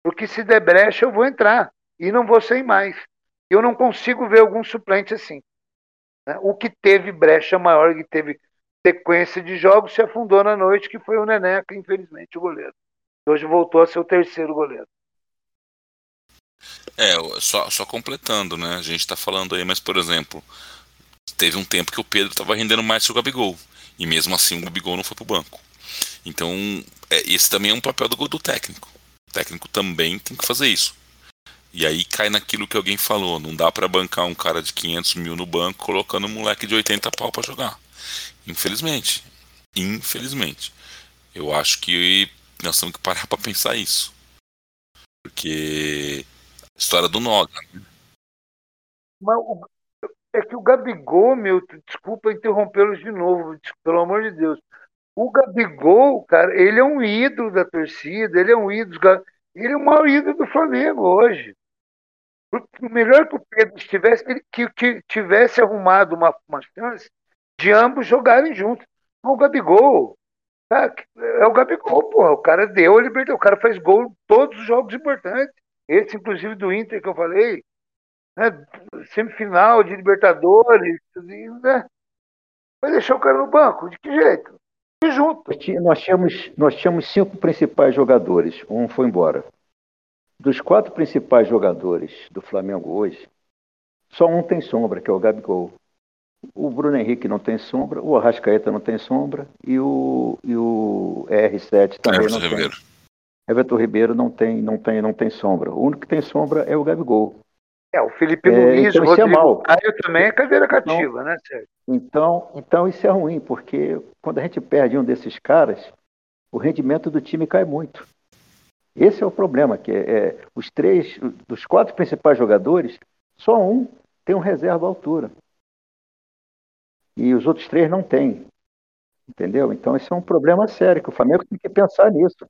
porque se der brecha eu vou entrar e não vou sem mais. Eu não consigo ver algum suplente assim. Né? O que teve brecha maior, que teve sequência de jogos, se afundou na noite, que foi o Neneca, infelizmente, o goleiro. Hoje voltou a ser o terceiro goleiro. É, só, só completando, né? A gente está falando aí, mas, por exemplo, teve um tempo que o Pedro estava rendendo mais que o Gabigol. E mesmo assim o Gabigol não foi para o banco. Então, é, esse também é um papel do, do técnico. O técnico também tem que fazer isso. E aí cai naquilo que alguém falou: não dá para bancar um cara de 500 mil no banco colocando um moleque de 80 pau para jogar. Infelizmente. Infelizmente. Eu acho que nós temos que parar para pensar isso. Porque. História do Noga. Né? Mas o, é que o Gabigol, meu, desculpa interrompê-los de novo, pelo amor de Deus. O Gabigol, cara, ele é um ídolo da torcida, ele é um ídolo. Ele é o maior ídolo do Flamengo hoje. O melhor que o Pedro tivesse, que, que tivesse arrumado uma, uma chance de ambos jogarem juntos. O Gabigol, tá? é o Gabigol, porra. O cara deu a liberdade, o cara faz gol em todos os jogos importantes. Esse, inclusive, do Inter que eu falei, né? semifinal de Libertadores, né? vai deixar o cara no banco? De que jeito? E junto. Nós tínhamos, nós tínhamos cinco principais jogadores, um foi embora. Dos quatro principais jogadores do Flamengo hoje, só um tem sombra, que é o Gabigol. O Bruno Henrique não tem sombra, o Arrascaeta não tem sombra e o, e o R7 também Everton não Ribeiro. tem. Everton Ribeiro não tem, não tem, não tem sombra. O único que tem sombra é o Gabigol. É, o Felipe é, Luiz, então o é Rodrigo é Caio também é cadeira cativa, então, né, Sérgio? Então, então isso é ruim, porque quando a gente perde um desses caras, o rendimento do time cai muito. Esse é o problema, que é, é, os três, dos quatro principais jogadores, só um tem um reserva à altura. E os outros três não têm. Entendeu? Então esse é um problema sério, que o Flamengo tem que pensar nisso.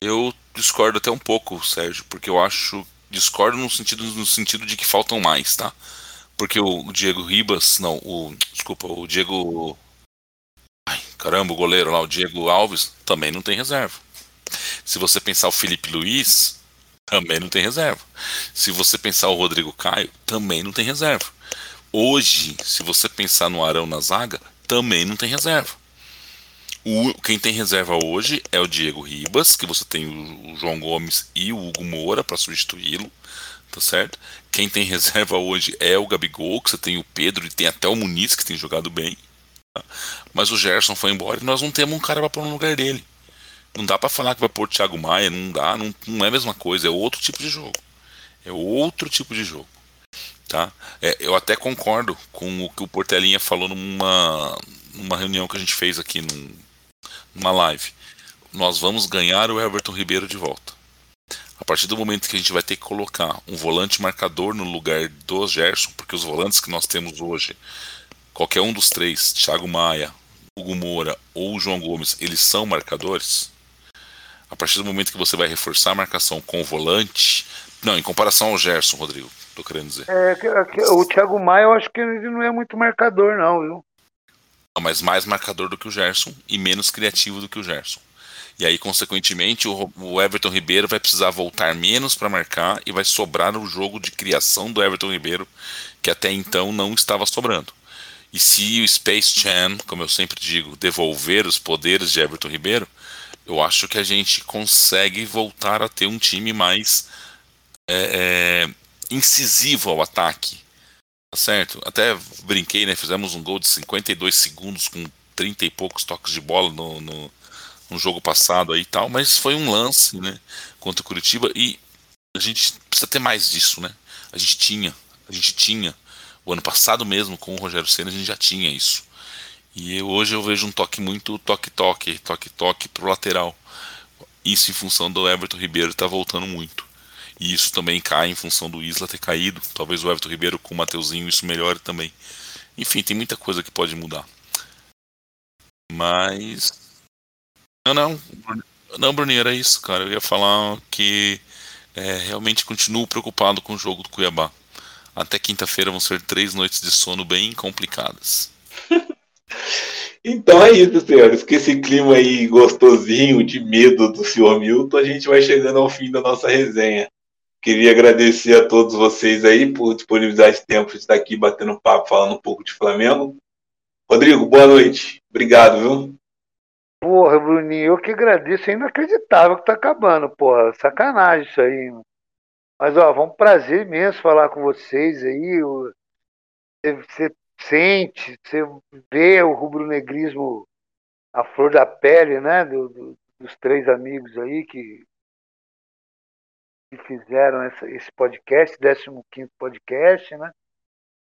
Eu discordo até um pouco, Sérgio, porque eu acho. Discordo no sentido, no sentido de que faltam mais, tá? Porque o Diego Ribas, não, o. Desculpa, o Diego. Ai, caramba, o goleiro lá, o Diego Alves, também não tem reserva. Se você pensar o Felipe Luiz, também não tem reserva. Se você pensar o Rodrigo Caio, também não tem reserva. Hoje, se você pensar no Arão na zaga, também não tem reserva. O, quem tem reserva hoje é o Diego Ribas, que você tem o, o João Gomes e o Hugo Moura para substituí-lo, tá certo? Quem tem reserva hoje é o Gabigol, que você tem o Pedro e tem até o Muniz, que tem jogado bem. Tá? Mas o Gerson foi embora e nós não temos um cara para pôr no lugar dele. Não dá para falar que vai pôr o Thiago Maia, não dá, não, não é a mesma coisa, é outro tipo de jogo. É outro tipo de jogo. Tá? É, eu até concordo com o que o Portelinha falou numa, numa reunião que a gente fez aqui num, numa live. Nós vamos ganhar o Everton Ribeiro de volta. A partir do momento que a gente vai ter que colocar um volante marcador no lugar do Gerson, porque os volantes que nós temos hoje, qualquer um dos três, Thiago Maia, Hugo Moura ou João Gomes, eles são marcadores a partir do momento que você vai reforçar a marcação com o volante. Não, em comparação ao Gerson, Rodrigo, tô querendo dizer. É, o Thiago Maia, eu acho que ele não é muito marcador, não, viu? Mas mais marcador do que o Gerson e menos criativo do que o Gerson. E aí, consequentemente, o Everton Ribeiro vai precisar voltar menos para marcar e vai sobrar o jogo de criação do Everton Ribeiro, que até então não estava sobrando. E se o Space Jam, como eu sempre digo, devolver os poderes de Everton Ribeiro, eu acho que a gente consegue voltar a ter um time mais é, é, incisivo ao ataque. Tá certo? Até brinquei, né? Fizemos um gol de 52 segundos com 30 e poucos toques de bola no, no, no jogo passado aí e tal, mas foi um lance, né? Contra o Curitiba e a gente precisa ter mais disso, né? A gente tinha, a gente tinha. O ano passado mesmo, com o Rogério Senna, a gente já tinha isso. E hoje eu vejo um toque muito toque-toque, toque-toque pro lateral. Isso em função do Everton Ribeiro tá voltando muito. E isso também cai em função do Isla ter caído. Talvez o Everton Ribeiro com o Mateuzinho isso melhore também. Enfim, tem muita coisa que pode mudar. Mas. Não, não. Não, Bruninho, era isso, cara. Eu ia falar que é, realmente continuo preocupado com o jogo do Cuiabá. Até quinta-feira vão ser três noites de sono bem complicadas. Então é isso, senhores. Com esse clima aí gostosinho de medo do senhor Milton, a gente vai chegando ao fim da nossa resenha. Queria agradecer a todos vocês aí por disponibilizar esse tempo de estar aqui batendo papo, falando um pouco de Flamengo. Rodrigo, boa noite. Obrigado, viu? Porra, Bruninho, eu que agradeço. É inacreditável que tá acabando, porra. Sacanagem isso aí. Mas, ó, foi um prazer imenso falar com vocês aí. Você sente, você vê o rubro-negrismo a flor da pele, né, do, do, dos três amigos aí que, que fizeram essa, esse podcast, 15 podcast, né?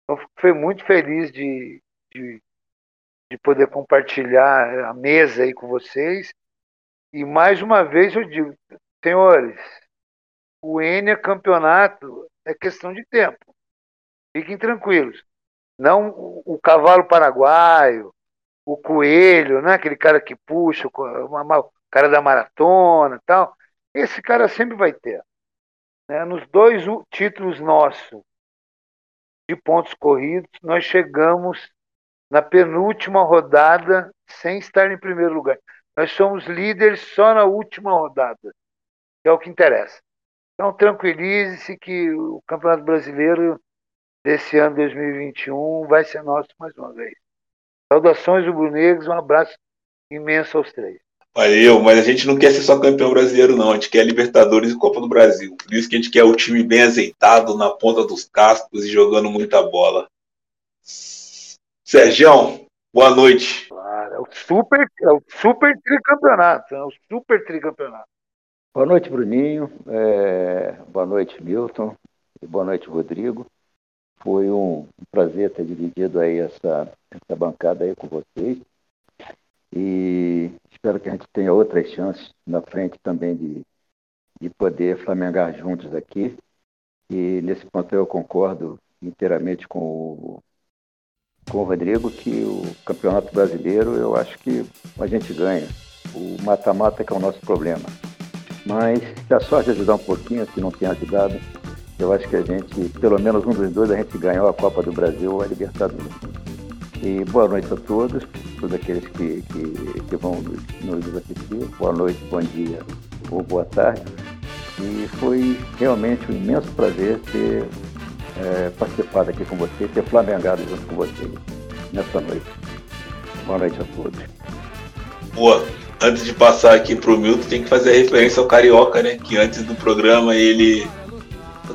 Então, fui muito feliz de, de, de poder compartilhar a mesa aí com vocês. E mais uma vez eu digo, senhores, o Enia campeonato é questão de tempo. Fiquem tranquilos. Não o, cavalo paraguaio, o coelho, né? aquele cara que puxa, o cara da maratona tal. Esse cara sempre vai ter. Né, nos dois títulos nossos de pontos corridos, nós chegamos na penúltima rodada sem estar em primeiro lugar. Nós somos líderes só na última rodada, que é o que interessa. Então, tranquilize-se que o Campeonato Brasileiro desse ano 2021 vai ser nosso mais uma vez. Saudações rubro-negros, um abraço imenso aos três. Valeu, mas a gente não quer ser só campeão brasileiro, não. A gente quer Libertadores e Copa do Brasil. Por isso que a gente quer o time bem azeitado, na ponta dos cascos e jogando muita bola. Sérgio, boa noite. Claro, é o super, é o super tricampeonato. É o super tricampeonato. Boa noite, Bruninho. É, boa noite, Milton. E boa noite, Rodrigo. Foi um prazer ter dividido aí essa, essa bancada aí com vocês. E espero que a gente tenha outras chances na frente também de, de poder flamengar juntos aqui. E nesse ponto eu concordo inteiramente com o, com o Rodrigo que o Campeonato Brasileiro eu acho que a gente ganha. O mata-mata que é o nosso problema. Mas se a sorte ajudar um pouquinho, se não tem ajudado, eu acho que a gente, pelo menos um dos dois, a gente ganhou a Copa do Brasil ou a Libertadores. E boa noite a todos, todos aqueles que, que, que vão nos assistir. Boa noite, bom dia ou boa tarde. E foi realmente um imenso prazer ter é, participado aqui com vocês, ter flamengado junto com vocês nessa noite. Boa noite a todos. Boa. Antes de passar aqui para o Milton, tem que fazer referência ao Carioca, né? Que antes do programa ele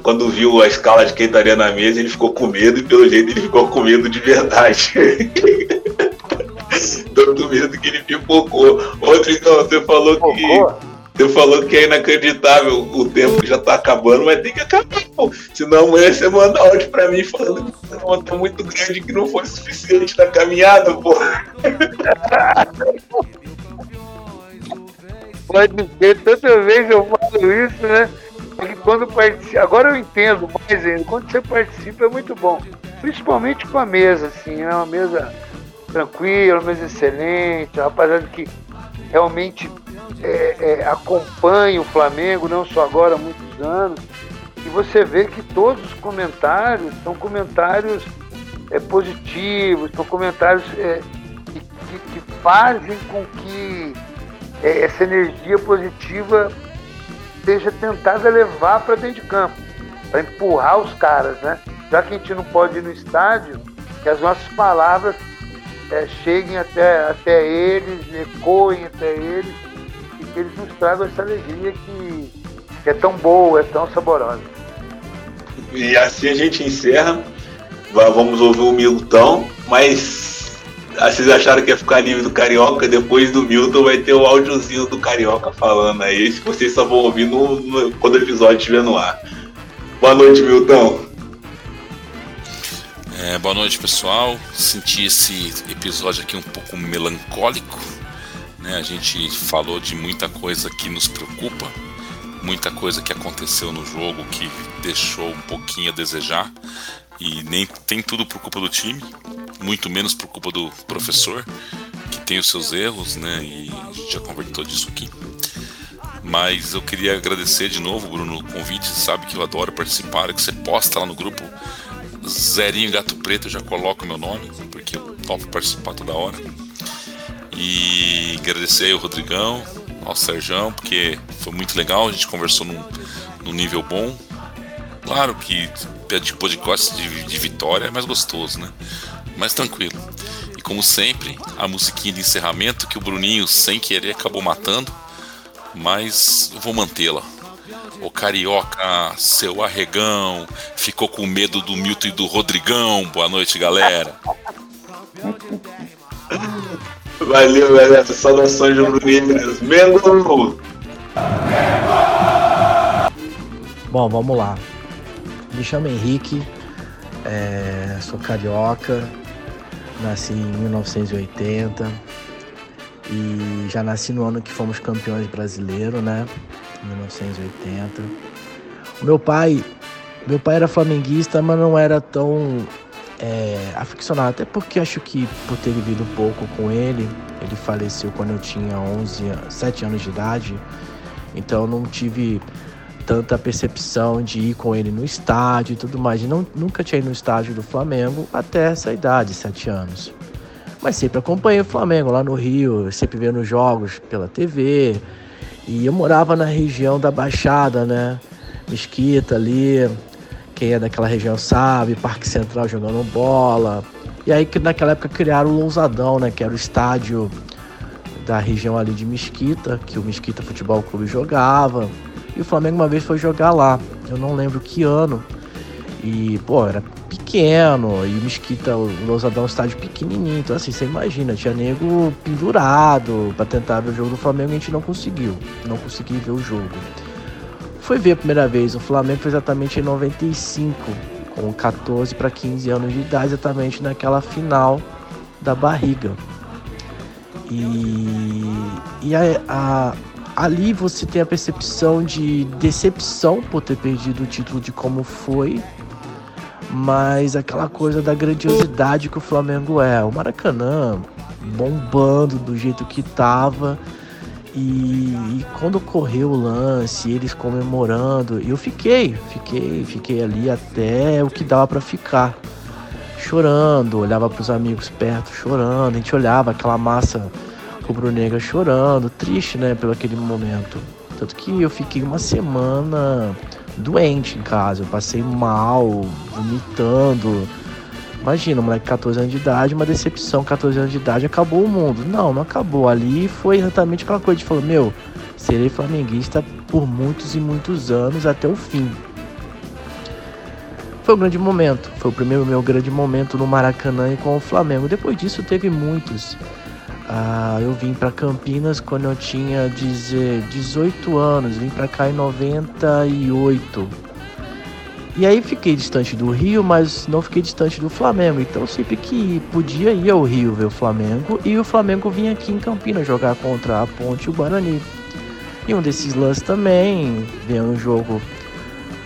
quando viu a escala de quem estaria na mesa, ele ficou com medo e pelo jeito ele ficou com medo de verdade. Tanto medo que ele pipocou. Outro então, você falou que. Você falou que é inacreditável o tempo já tá acabando, mas tem que acabar, pô. Senão amanhã você manda áudio pra mim falando que você tá muito grande que não foi suficiente na caminhada, pô. Pode ser, toda vez eu falo isso, né? Porque quando participa, agora eu entendo mais ainda, quando você participa é muito bom. Principalmente com a mesa, assim, é uma mesa tranquila, uma mesa excelente, rapaziada que realmente é, é, acompanha o Flamengo, não só agora, há muitos anos. E você vê que todos os comentários são comentários é, positivos, são comentários é, que, que, que, fazem com que é, essa energia positiva seja tentada levar para dentro de campo, para empurrar os caras, né? Já que a gente não pode ir no estádio, que as nossas palavras é, cheguem até, até eles, ecoem até eles, e que eles nos tragam essa alegria que, que é tão boa, é tão saborosa. E assim a gente encerra. Vamos ouvir o Milton, mas ah, vocês acharam que ia ficar livre do Carioca, depois do Milton vai ter o áudiozinho do Carioca falando aí, se vocês só vão ouvir no, no, quando o episódio estiver no ar. Boa noite, Milton. É, boa noite, pessoal. Senti esse episódio aqui um pouco melancólico. Né? A gente falou de muita coisa que nos preocupa, muita coisa que aconteceu no jogo que deixou um pouquinho a desejar. E nem tem tudo por culpa do time, muito menos por culpa do professor, que tem os seus erros, né? E a gente já conversou disso aqui. Mas eu queria agradecer de novo, Bruno, o convite. Você sabe que eu adoro participar, que você posta lá no grupo Zerinho Gato Preto, eu já coloco meu nome, porque eu topo participar toda hora. E agradecer ao Rodrigão, ao Serjão, porque foi muito legal, a gente conversou num, num nível bom. Claro que de podcast de, de vitória é mais gostoso, né? Mais tranquilo. E como sempre, a musiquinha de encerramento que o Bruninho, sem querer, acabou matando, mas eu vou mantê-la. O Carioca, seu arregão, ficou com medo do Milton e do Rodrigão. Boa noite, galera. Valeu, galera. Saudações rubro-negras. Mengo! Bom, vamos lá. Me chamo Henrique, é, sou carioca, nasci em 1980 e já nasci no ano que fomos campeões brasileiros, né? 1980. O meu pai, meu pai era flamenguista, mas não era tão é, aficionado, até porque acho que por ter vivido pouco com ele, ele faleceu quando eu tinha 11, 7 anos de idade, então eu não tive tanta percepção de ir com ele no estádio e tudo mais. E não, nunca tinha ido no estádio do Flamengo até essa idade, sete anos. Mas sempre acompanhei o Flamengo lá no Rio, sempre vendo jogos pela TV. E eu morava na região da Baixada, né? Mesquita ali, quem é daquela região sabe, Parque Central jogando bola. E aí que naquela época criaram o Lousadão, né? Que era o estádio da região ali de Mesquita, que o Mesquita Futebol Clube jogava. E o Flamengo uma vez foi jogar lá. Eu não lembro que ano. E, pô, era pequeno. E o Mesquita, o Lousadão estádio pequenininho. Então, assim, você imagina, tinha nego pendurado para tentar ver o jogo do Flamengo e a gente não conseguiu. Não consegui ver o jogo. Foi ver a primeira vez. O Flamengo foi exatamente em 95, com 14 para 15 anos de idade, exatamente naquela final da barriga. E, e a, a, ali você tem a percepção de decepção por ter perdido o título de como foi, mas aquela coisa da grandiosidade que o Flamengo é. O Maracanã bombando do jeito que tava. E, e, quando ocorreu o lance, eles comemorando, eu fiquei, fiquei, fiquei ali até o que dava para ficar chorando, olhava para os amigos perto chorando, a gente olhava aquela massa rubro-negra chorando, triste, né, pelo aquele momento. Tanto que eu fiquei uma semana doente em casa, eu passei mal, vomitando. Imagina, um moleque de 14 anos de idade, uma decepção, 14 anos de idade, acabou o mundo. Não, não acabou. Ali foi exatamente aquela coisa de falar, meu, serei flamenguista por muitos e muitos anos até o fim foi um grande momento. Foi o primeiro meu grande momento no Maracanã e com o Flamengo. Depois disso teve muitos. Ah, eu vim para Campinas quando eu tinha 18 anos, vim para cá em 98. E aí fiquei distante do Rio, mas não fiquei distante do Flamengo. Então sempre que podia ir ao Rio ver o Flamengo e o Flamengo vinha aqui em Campinas jogar contra a Ponte e o Guarani. E um desses lances também, vendo o jogo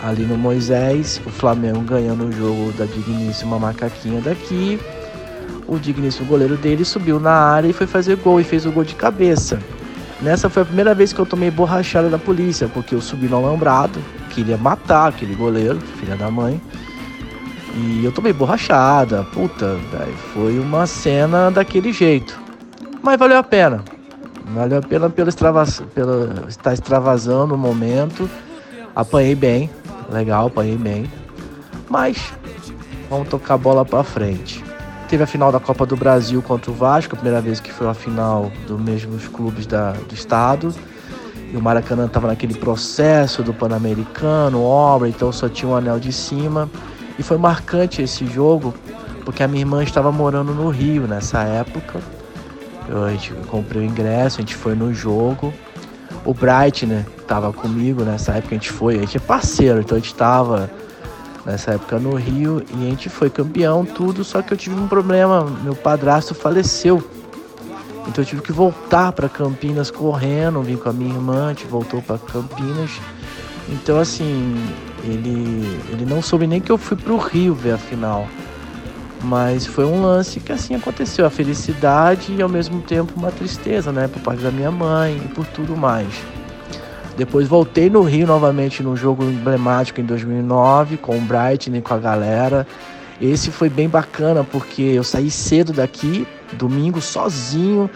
ali no Moisés, o Flamengo ganhando o jogo da digníssima macaquinha daqui. O digníssimo goleiro dele subiu na área e foi fazer gol e fez o gol de cabeça. Nessa foi a primeira vez que eu tomei borrachada da polícia, porque eu subi no alambrado, queria matar aquele goleiro, filha da mãe. E eu tomei borrachada, puta, foi uma cena daquele jeito. Mas valeu a pena. Valeu a pena pelo, extravas, pelo estar extravasando o momento. Apanhei bem, legal, apanhei bem. Mas vamos tocar a bola para frente. Teve a final da Copa do Brasil contra o Vasco, a primeira vez que foi a final dos mesmos clubes da, do estado. E o Maracanã estava naquele processo do Pan-Americano, obra, então só tinha um anel de cima. E foi marcante esse jogo, porque a minha irmã estava morando no Rio nessa época. Eu, a gente comprei o ingresso, a gente foi no jogo. O Bright, né, tava comigo nessa época, a gente foi, a gente é parceiro, então a gente tava nessa época no Rio e a gente foi campeão, tudo, só que eu tive um problema, meu padrasto faleceu. Então eu tive que voltar para Campinas correndo, vim com a minha irmã, a gente voltou para Campinas. Então assim, ele ele não soube nem que eu fui pro Rio ver a final. Mas foi um lance que assim aconteceu, a felicidade e ao mesmo tempo uma tristeza, né, por parte da minha mãe e por tudo mais. Depois voltei no Rio novamente num jogo emblemático em 2009 com o Brighton e com a galera. Esse foi bem bacana porque eu saí cedo daqui, domingo sozinho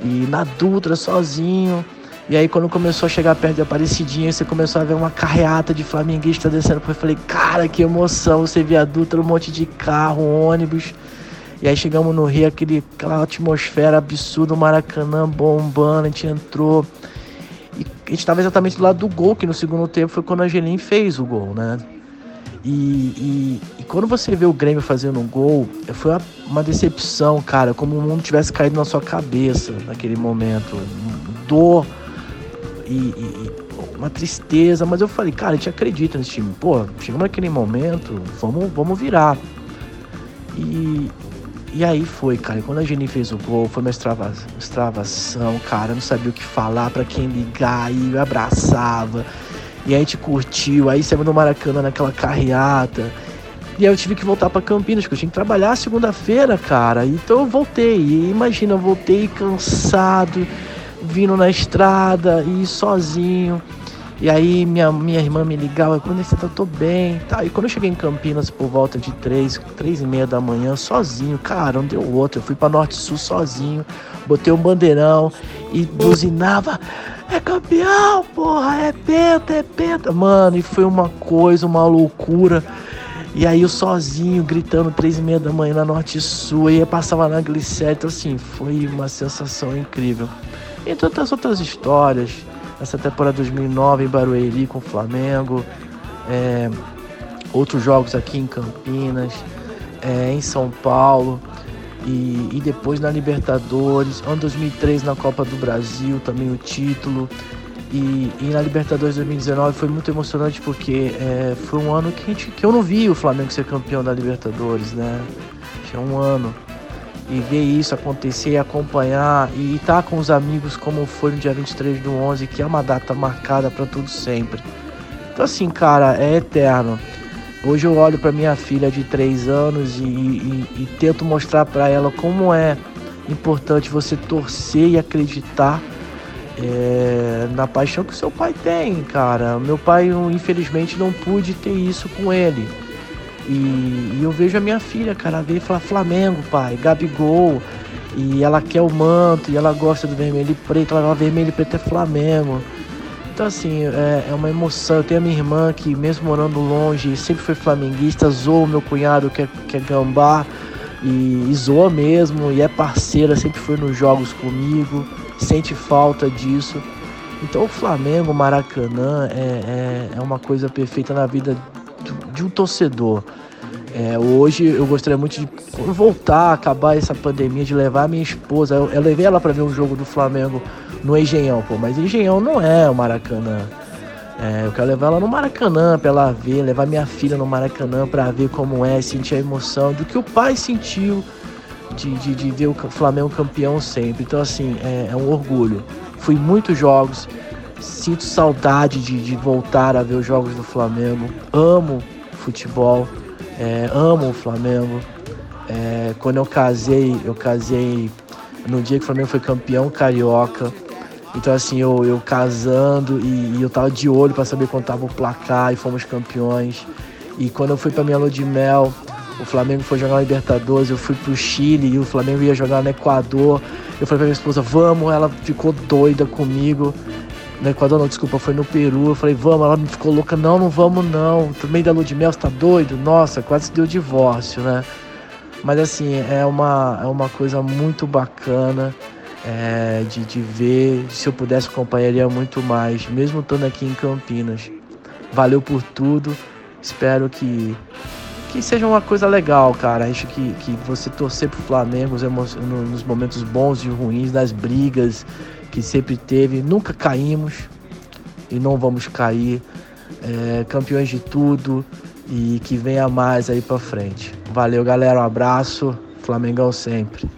e na Dutra sozinho. E aí quando começou a chegar perto de Aparecidinha, você começou a ver uma carreata de flamenguista descendo. Eu falei, cara, que emoção, você via a Dutra, um monte de carro, ônibus. E aí chegamos no Rio, aquele, aquela atmosfera absurda, o Maracanã bombando, a gente entrou. A gente estava exatamente do lado do gol, que no segundo tempo foi quando a Angelim fez o gol, né? E, e, e, quando você vê o Grêmio fazendo um gol, foi uma, uma, decepção, cara, como o mundo tivesse caído na sua cabeça naquele momento. Dor e, e, uma tristeza, mas eu falei, cara, a gente acredita nesse time. Pô, chegamos naquele momento, vamos, vamos virar. E, e aí foi, cara. Quando a Jenny fez o gol, foi uma extravação, cara. Eu não sabia o que falar, para quem ligar, e abraçava. E aí a gente curtiu, aí saímos no Maracanã naquela carreata. E aí eu tive que voltar para Campinas, porque eu tinha que trabalhar segunda-feira, cara. Então eu voltei. E imagina, eu voltei cansado, vindo na estrada e sozinho. E aí minha, minha irmã me ligava, quando você tá, eu tô bem, tá. E quando eu cheguei em Campinas por volta de três, três e meia da manhã, sozinho, cara, não deu outro. Eu fui pra Norte Sul sozinho, botei um bandeirão e buzinava. É campeão, porra, é penta, é penta. Mano, e foi uma coisa, uma loucura. E aí eu sozinho, gritando três e meia da manhã na Norte Sul, e aí passava na glicéria, então assim, foi uma sensação incrível. E tantas outras histórias, essa temporada 2009 em Barueri com o Flamengo, é, outros jogos aqui em Campinas, é, em São Paulo, e, e, depois na Libertadores, ano 2003 na Copa do Brasil, também o título. E, e, na Libertadores 2019 foi muito emocionante porque é, foi um ano que, gente, que eu não vi o Flamengo ser campeão da Libertadores, né? Tinha um ano. E ver isso acontecer, acompanhar e estar tá com os amigos como foi no dia 23 do 11, que é uma data marcada para tudo sempre. Então assim, cara, é eterno. Hoje eu olho para minha filha de 3 anos e, e, e tento mostrar para ela como é importante você torcer e acreditar é, na paixão que seu pai tem, cara. Meu pai, infelizmente, não pude ter isso com ele. E, e eu vejo a minha filha, cara, ver e falar Flamengo, pai, Gabigol. E ela quer o manto, e ela gosta do vermelho e preto, ela vermelho e preto é Flamengo. Então, assim, é, é, uma emoção. Eu tenho a minha irmã que, mesmo morando longe, sempre foi flamenguista, zoou meu cunhado que é, que é gambá, e, e zoa mesmo, e é parceira, sempre foi nos jogos comigo sente falta disso. Então o Flamengo, Maracanã é, é, é uma coisa perfeita na vida de um torcedor. É, hoje eu gostaria muito de voltar, acabar essa pandemia, de levar minha esposa. Eu, eu levei ela para ver um jogo do Flamengo no Engenhão, pô, mas Engenhão não é o Maracanã. É, eu quero levar ela no Maracanã para ela ver, levar minha filha no Maracanã para ver como é, sentir a emoção do que o pai sentiu de, de, de ver o Flamengo campeão sempre. Então, assim, é, é um orgulho. Fui muitos jogos, sinto saudade de, de voltar a ver os jogos do Flamengo. Amo futebol, é, amo o Flamengo. É, quando eu casei, eu casei no dia que o Flamengo foi campeão carioca. Então, assim, eu, eu casando e, e eu tava de olho para saber quanto tava o placar e fomos campeões. E quando eu fui pra minha lua de mel, o Flamengo foi jogar na Libertadores, eu fui pro Chile e o Flamengo ia jogar no Equador. Eu falei pra minha esposa, vamos, ela ficou doida comigo. No Equador não, desculpa, foi no Peru. Eu falei, vamos, ela me ficou louca, não, não vamos não. Meio da lua de mel, você tá doido? Nossa, quase deu divórcio, né? Mas assim, é uma, é uma coisa muito bacana é, de, de ver. Se eu pudesse, acompanharia muito mais, mesmo estando aqui em Campinas. Valeu por tudo. Espero que que seja uma coisa legal, cara. Acho que, que você torcer pro Flamengo nos momentos bons e ruins, das brigas que sempre teve. Nunca caímos e não vamos cair. É, campeões de tudo e que venha mais aí pra frente. Valeu, galera. Um abraço. Flamengão sempre.